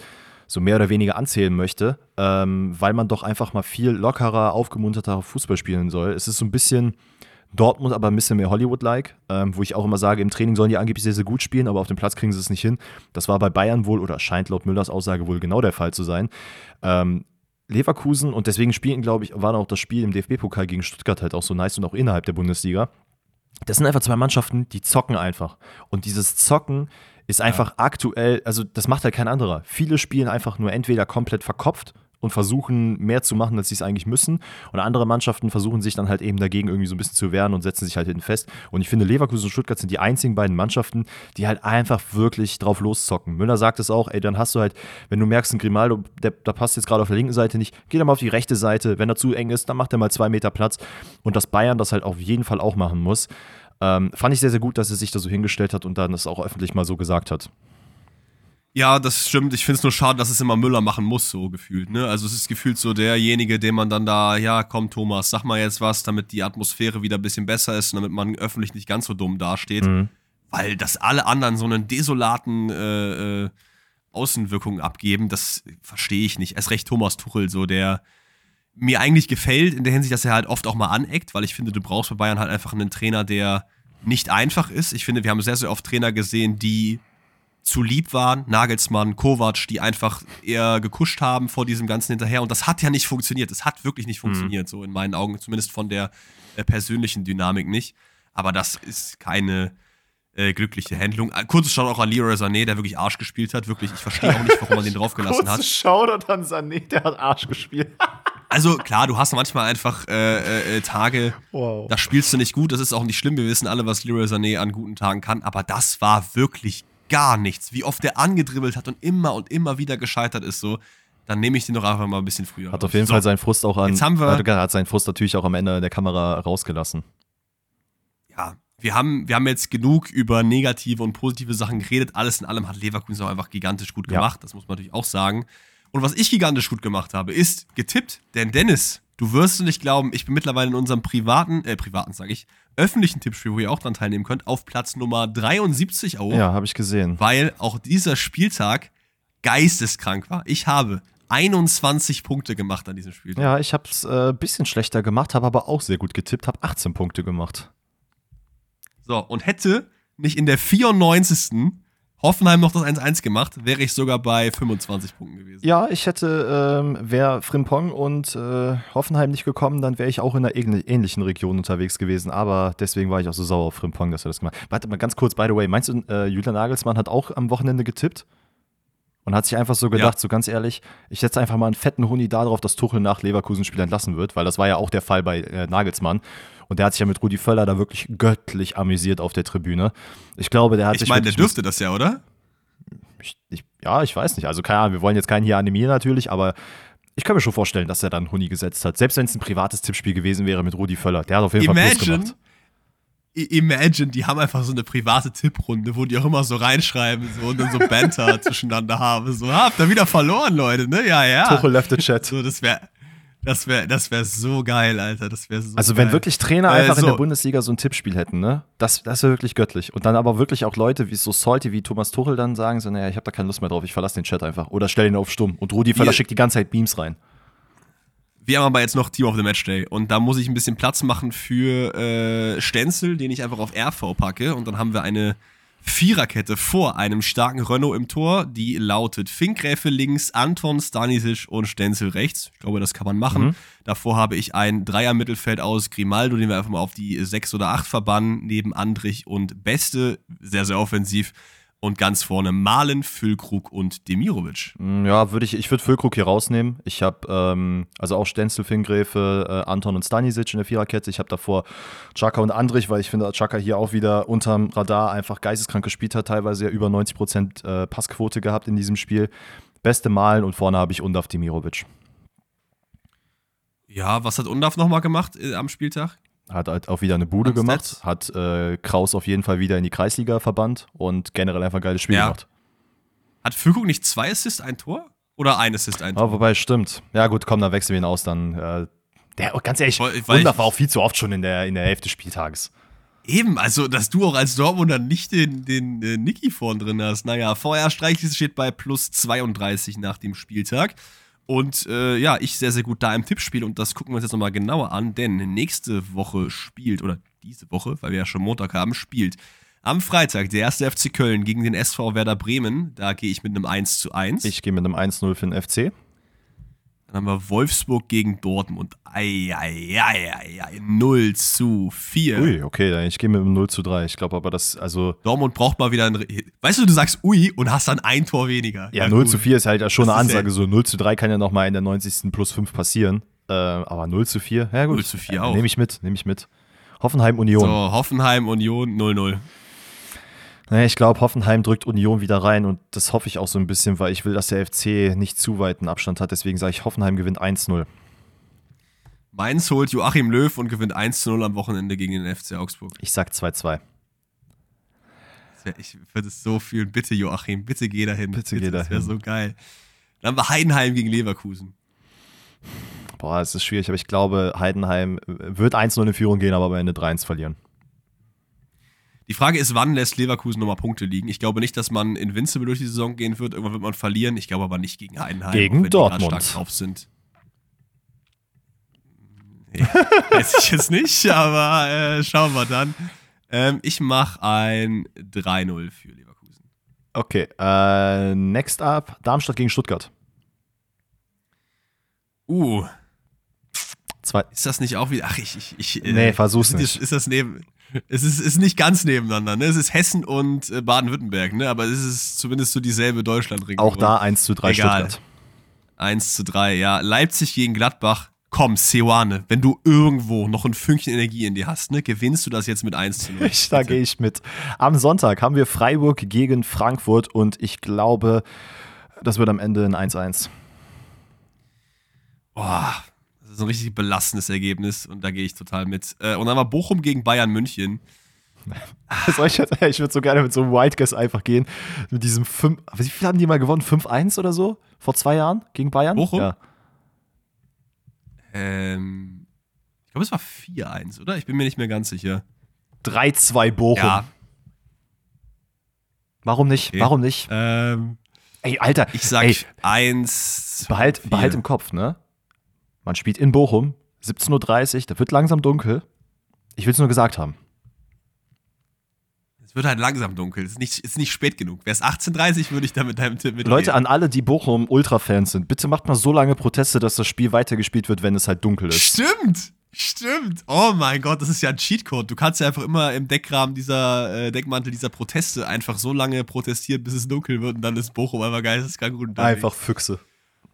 so mehr oder weniger anzählen möchte, ähm, weil man doch einfach mal viel lockerer, aufgemunterter Fußball spielen soll. Es ist so ein bisschen Dortmund, aber ein bisschen mehr Hollywood-like, ähm, wo ich auch immer sage, im Training sollen die angeblich sehr, sehr gut spielen, aber auf dem Platz kriegen sie es nicht hin. Das war bei Bayern wohl oder scheint laut Müllers Aussage wohl genau der Fall zu sein. Ähm, Leverkusen und deswegen spielen, glaube ich, war auch das Spiel im DFB-Pokal gegen Stuttgart halt auch so nice und auch innerhalb der Bundesliga. Das sind einfach zwei Mannschaften, die zocken einfach. Und dieses Zocken ist einfach ja. aktuell, also das macht halt kein anderer. Viele spielen einfach nur entweder komplett verkopft und versuchen mehr zu machen, als sie es eigentlich müssen. Und andere Mannschaften versuchen sich dann halt eben dagegen irgendwie so ein bisschen zu wehren und setzen sich halt hinten fest. Und ich finde, Leverkusen und Stuttgart sind die einzigen beiden Mannschaften, die halt einfach wirklich drauf loszocken. Müller sagt es auch, ey, dann hast du halt, wenn du merkst, ein Grimaldo, der, der passt jetzt gerade auf der linken Seite nicht, geh dann mal auf die rechte Seite. Wenn er zu eng ist, dann macht er mal zwei Meter Platz. Und dass Bayern das halt auf jeden Fall auch machen muss. Ähm, fand ich sehr, sehr gut, dass er sich da so hingestellt hat und dann das auch öffentlich mal so gesagt hat. Ja, das stimmt. Ich finde es nur schade, dass es immer Müller machen muss, so gefühlt. Ne? Also es ist gefühlt so derjenige, den man dann da, ja, komm Thomas, sag mal jetzt was, damit die Atmosphäre wieder ein bisschen besser ist und damit man öffentlich nicht ganz so dumm dasteht. Mhm. Weil dass alle anderen so einen desolaten äh, äh, Außenwirkungen abgeben, das verstehe ich nicht. Erst recht Thomas Tuchel, so der mir eigentlich gefällt, in der Hinsicht, dass er halt oft auch mal aneckt, weil ich finde, du brauchst bei Bayern halt einfach einen Trainer, der nicht einfach ist. Ich finde, wir haben sehr, sehr oft Trainer gesehen, die zu lieb waren, Nagelsmann, Kovac, die einfach eher gekuscht haben vor diesem Ganzen hinterher. Und das hat ja nicht funktioniert. Es hat wirklich nicht mhm. funktioniert, mhm. so in meinen Augen, zumindest von der äh, persönlichen Dynamik nicht. Aber das ist keine äh, glückliche Handlung. Äh, kurzes Shoutout auch an Leroy Sané, der wirklich Arsch gespielt hat. Wirklich, ich verstehe auch nicht, warum man den draufgelassen hat. Kurzes Shoutout an Sané, der hat Arsch gespielt. Also klar, du hast manchmal einfach äh, äh, Tage, wow. da spielst du nicht gut. Das ist auch nicht schlimm. Wir wissen alle, was Leroy Sané an guten Tagen kann. Aber das war wirklich gar nichts, wie oft der angedribbelt hat und immer und immer wieder gescheitert ist, so, dann nehme ich den doch einfach mal ein bisschen früher. Hat auf jeden so. Fall seinen Frust auch an. Jetzt haben wir, hat seinen Frust natürlich auch am Ende der Kamera rausgelassen. Ja, wir haben, wir haben jetzt genug über negative und positive Sachen geredet. Alles in allem hat Leverkusen auch einfach gigantisch gut gemacht. Ja. Das muss man natürlich auch sagen. Und was ich gigantisch gut gemacht habe, ist getippt. Denn Dennis, du wirst nicht glauben, ich bin mittlerweile in unserem privaten, äh, privaten sage ich, öffentlichen Tippspiel, wo ihr auch dran teilnehmen könnt, auf Platz Nummer 73 auch. Ja, habe ich gesehen. Weil auch dieser Spieltag geisteskrank war. Ich habe 21 Punkte gemacht an diesem Spiel. Ja, ich habe es ein äh, bisschen schlechter gemacht, habe aber auch sehr gut getippt, habe 18 Punkte gemacht. So, und hätte nicht in der 94. Hoffenheim noch das 1-1 gemacht, wäre ich sogar bei 25 Punkten gewesen. Ja, ich hätte, ähm, wäre Frimpong und äh, Hoffenheim nicht gekommen, dann wäre ich auch in einer ähnlichen Region unterwegs gewesen. Aber deswegen war ich auch so sauer auf Frimpong, dass er das gemacht hat. Warte mal ganz kurz, by the way, meinst du, äh, Julian Nagelsmann hat auch am Wochenende getippt? Und hat sich einfach so gedacht, ja. so ganz ehrlich, ich setze einfach mal einen fetten Huni darauf, dass Tuchel nach Leverkusen Spiel entlassen wird, weil das war ja auch der Fall bei äh, Nagelsmann. Und der hat sich ja mit Rudi Völler da wirklich göttlich amüsiert auf der Tribüne. Ich glaube, der hat Ich sich. meine, der dürfte das ja, oder? ich, ich, ja, ich weiß nicht. Also, keine Ahnung, wir wollen jetzt keinen hier animieren natürlich, aber ich kann mir schon vorstellen, dass er dann Huni gesetzt hat. Selbst wenn es ein privates Tippspiel gewesen wäre mit Rudi Völler. Der hat auf jeden Fall Plus Imagine, gemacht. Imagine, die haben einfach so eine private Tipprunde, wo die auch immer so reinschreiben so, und dann so Banter zwischeneinander haben. So, "Ah, habt ihr wieder verloren, Leute, ne? Ja, ja. Tuchel left the chat. So, das wäre das wär, das wär so geil, Alter. Das wäre so Also, geil. wenn wirklich Trainer Äh, einfach in so. der Bundesliga so ein Tippspiel hätten, ne? Das, das wäre wirklich göttlich. Und dann aber wirklich auch Leute wie so Salty wie Thomas Tuchel dann sagen so, naja, ich habe da keine Lust mehr drauf, ich verlasse den Chat einfach. Oder stell ihn auf stumm. Und Rudi Völler schickt die ganze Zeit Beams rein. Wir haben aber jetzt noch Team of the Match Day und da muss ich ein bisschen Platz machen für äh, Stenzel, den ich einfach auf RV packe und dann haben wir eine Viererkette vor einem starken Renault im Tor, die lautet Finkgräfe links, Anton, Stanisic und Stenzel rechts. Ich glaube, das kann man machen. Mhm. Davor habe ich ein Dreier-Mittelfeld aus Grimaldo, den wir einfach mal auf die 6 oder 8 verbannen, neben Andrich und Beste, sehr, sehr offensiv. Und ganz vorne Malen, Füllkrug und Demirovic. Mm, Ja, würde ich, ich würde Füllkrug hier rausnehmen. Ich habe ähm, also auch Stenzel, Fingräfe, äh, Anton und Stanisic in der Viererkette. Ich habe davor Chaka und Andrich, weil ich finde, Chaka hier auch wieder unterm Radar einfach geisteskrank gespielt hat, teilweise ja über 90% äh, Passquote gehabt in diesem Spiel. Beste Malen und vorne habe ich Undaf Demirovic. Ja, was hat Undaf nochmal gemacht äh, am Spieltag? Hat halt auch wieder eine Bude Am gemacht, hat äh, Kraus auf jeden Fall wieder in die Kreisliga verbannt und generell einfach ein geiles Spiel Ja. gemacht. Hat Füllkrug nicht zwei Assists, ein Tor? Oder ein Assist, ein Tor? Aber wobei, stimmt. Ja, gut, komm, dann wechseln wir ihn aus. Dann, äh, der, ganz ehrlich, Weil- ich- war auch viel zu oft schon in der, in der Hälfte des Spieltages. Eben, also, dass du auch als Dortmunder nicht den, den äh, Niki vorn drin hast. Naja, VR Streichlis steht bei plus 32 nach dem Spieltag. Und äh, ja, ich sehr, sehr gut da im Tippspiel und das gucken wir uns jetzt nochmal genauer an, denn nächste Woche spielt, oder diese Woche, weil wir ja schon Montag haben, spielt am Freitag der erste FC Köln gegen den SV Werder Bremen. Da gehe ich mit einem 1 zu 1. Ich gehe mit einem 1-0 für den FC. Dann haben wir Wolfsburg gegen Dortmund. Eieieiei, 0 zu 4. Ui, okay, ich gehe mit einem 0 zu 3. Ich glaube aber, das, also, Dortmund braucht mal wieder ein. Weißt du, du sagst Ui und hast dann ein Tor weniger. ja, 0 gut. zu 4 ist halt schon Das eine ja- Ansage. So 0 zu 3 kann ja nochmal in der 90. plus 5 passieren. Äh, aber 0 zu 4, ja gut. 0 zu 4 Äh, auch. Nehme ich mit, nehme ich mit. Hoffenheim Union. So, Hoffenheim, Union 0-0. Naja, ich glaube, Hoffenheim drückt Union wieder rein und das hoffe ich auch so ein bisschen, weil ich will, dass der FC nicht zu weiten Abstand hat. Deswegen sage ich, Hoffenheim gewinnt 1-0. Mainz holt Joachim Löw und gewinnt 1 zu 0 am Wochenende gegen den FC Augsburg. Ich sag 2-2. Das wär, ich würde es so fühlen. Bitte, Joachim, bitte geh dahin. Bitte geh Das wäre dahin. so geil. Dann haben wir Heidenheim gegen Leverkusen. Boah, es ist schwierig, aber ich glaube, Heidenheim wird 1-0 in Führung gehen, aber am Ende 3-1 verlieren. Die Frage ist, wann lässt Leverkusen nochmal Punkte liegen? Ich glaube nicht, dass man Invincible durch die Saison gehen wird. Irgendwann wird man verlieren. Ich glaube aber nicht gegen Heidenheim. Gegen wenn die Dortmund. stark drauf sind. Nee, weiß ich jetzt nicht, aber äh, schauen wir dann. Ähm, ich mache ein 3-0 für Leverkusen. Okay, äh, next up, Darmstadt gegen Stuttgart. Uh, Zwei, ist das nicht auch wieder. Ach, ich. ich, ich äh, Nee, versuch's ist, nicht. Ist das neben. Es ist, ist nicht ganz nebeneinander, ne? Es ist Hessen und äh, Baden-Württemberg, ne? Aber es ist zumindest so dieselbe Deutschlandregion. auch da 1 zu 3 Egal. Stuttgart. 1 zu 3, ja. Leipzig gegen Gladbach. Komm, Seoane, wenn du irgendwo noch ein Fünkchen Energie in dir hast, ne, gewinnst du das jetzt mit 1 zu 0. Ich, da gehe ich mit. Am Sonntag haben wir Freiburg gegen Frankfurt und ich glaube, das wird am Ende ein 1-1. Boah, das ist ein richtig belastendes Ergebnis und da gehe ich total mit. Äh, und dann war Bochum gegen Bayern München. Ich ich würde so gerne mit so einem White Guess einfach gehen. Mit diesem 5. Wie viel haben die mal gewonnen? 5-1 oder so? Vor zwei Jahren gegen Bayern? Bochum? Ja. Ähm, ich glaube, es war 4-1, oder? Ich bin mir nicht mehr ganz sicher. 3-2 Bochum. Ja. Warum nicht? Okay. Warum nicht? Ähm, Ey, Alter, ich sag ey, 1. behalt, behalt im Kopf, ne? Man spielt in Bochum, 17.30 Uhr, da wird langsam dunkel. Ich will es nur gesagt haben. Es wird halt langsam dunkel. Es ist nicht, ist nicht spät genug. Wäre es 18.30 würde ich da mit deinem Tipp mit. Leute, an alle, die Bochum Ultra-Fans sind, bitte macht mal so lange Proteste, dass das Spiel weitergespielt wird, wenn es halt dunkel ist. Stimmt! Stimmt! Oh mein Gott, das ist ja ein Cheatcode. Du kannst ja einfach immer im Deckrahmen dieser äh, Deckmantel dieser Proteste einfach so lange protestieren, bis es dunkel wird und dann ist Bochum einfach geisteskrank gut unterwegs. Einfach Füchse.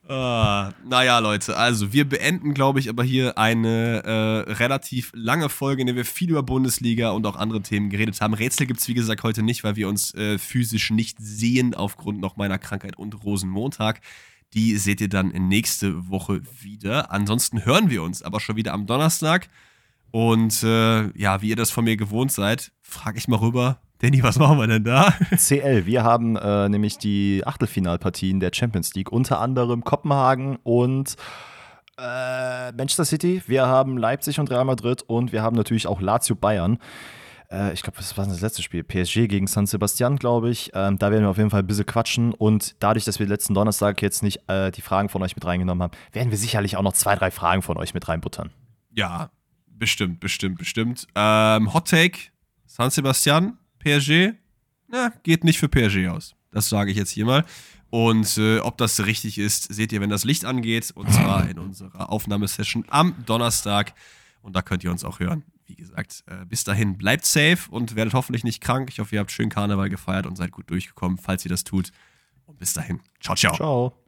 Ah, naja, Leute, also wir beenden, glaube ich, aber hier eine äh, relativ lange Folge, in der wir viel über Bundesliga und auch andere Themen geredet haben. Rätsel gibt es, wie gesagt, heute nicht, weil wir uns äh, physisch nicht sehen aufgrund noch meiner Krankheit und Rosenmontag. Die seht ihr dann nächste Woche wieder. Ansonsten hören wir uns aber schon wieder am Donnerstag. Und äh, ja, wie ihr das von mir gewohnt seid, frage ich mal rüber, Danny, was machen wir denn da? CL, wir haben äh, nämlich die Achtelfinalpartien der Champions League, unter anderem Kopenhagen und äh, Manchester City. Wir haben Leipzig und Real Madrid und wir haben natürlich auch Lazio Bayern. Äh, ich glaube, das war das letzte Spiel. PSG gegen San Sebastian, glaube ich. Ähm, da werden wir auf jeden Fall ein bisschen quatschen. Und dadurch, dass wir letzten Donnerstag jetzt nicht äh, die Fragen von euch mit reingenommen haben, werden wir sicherlich auch noch zwei, drei Fragen von euch mit reinbuttern. Ja, bestimmt, bestimmt, bestimmt. Ähm, Hot Take: San Sebastian PSG, na, geht nicht für PSG aus. Das sage ich jetzt hier mal. Und äh, ob das richtig ist, seht ihr, wenn das Licht angeht. Und zwar in unserer Aufnahmesession am Donnerstag. Und da könnt ihr uns auch hören. Wie gesagt, äh, bis dahin bleibt safe und werdet hoffentlich nicht krank. Ich hoffe, ihr habt schön Karneval gefeiert und seid gut durchgekommen, falls ihr das tut. Und bis dahin. Ciao, ciao. Ciao.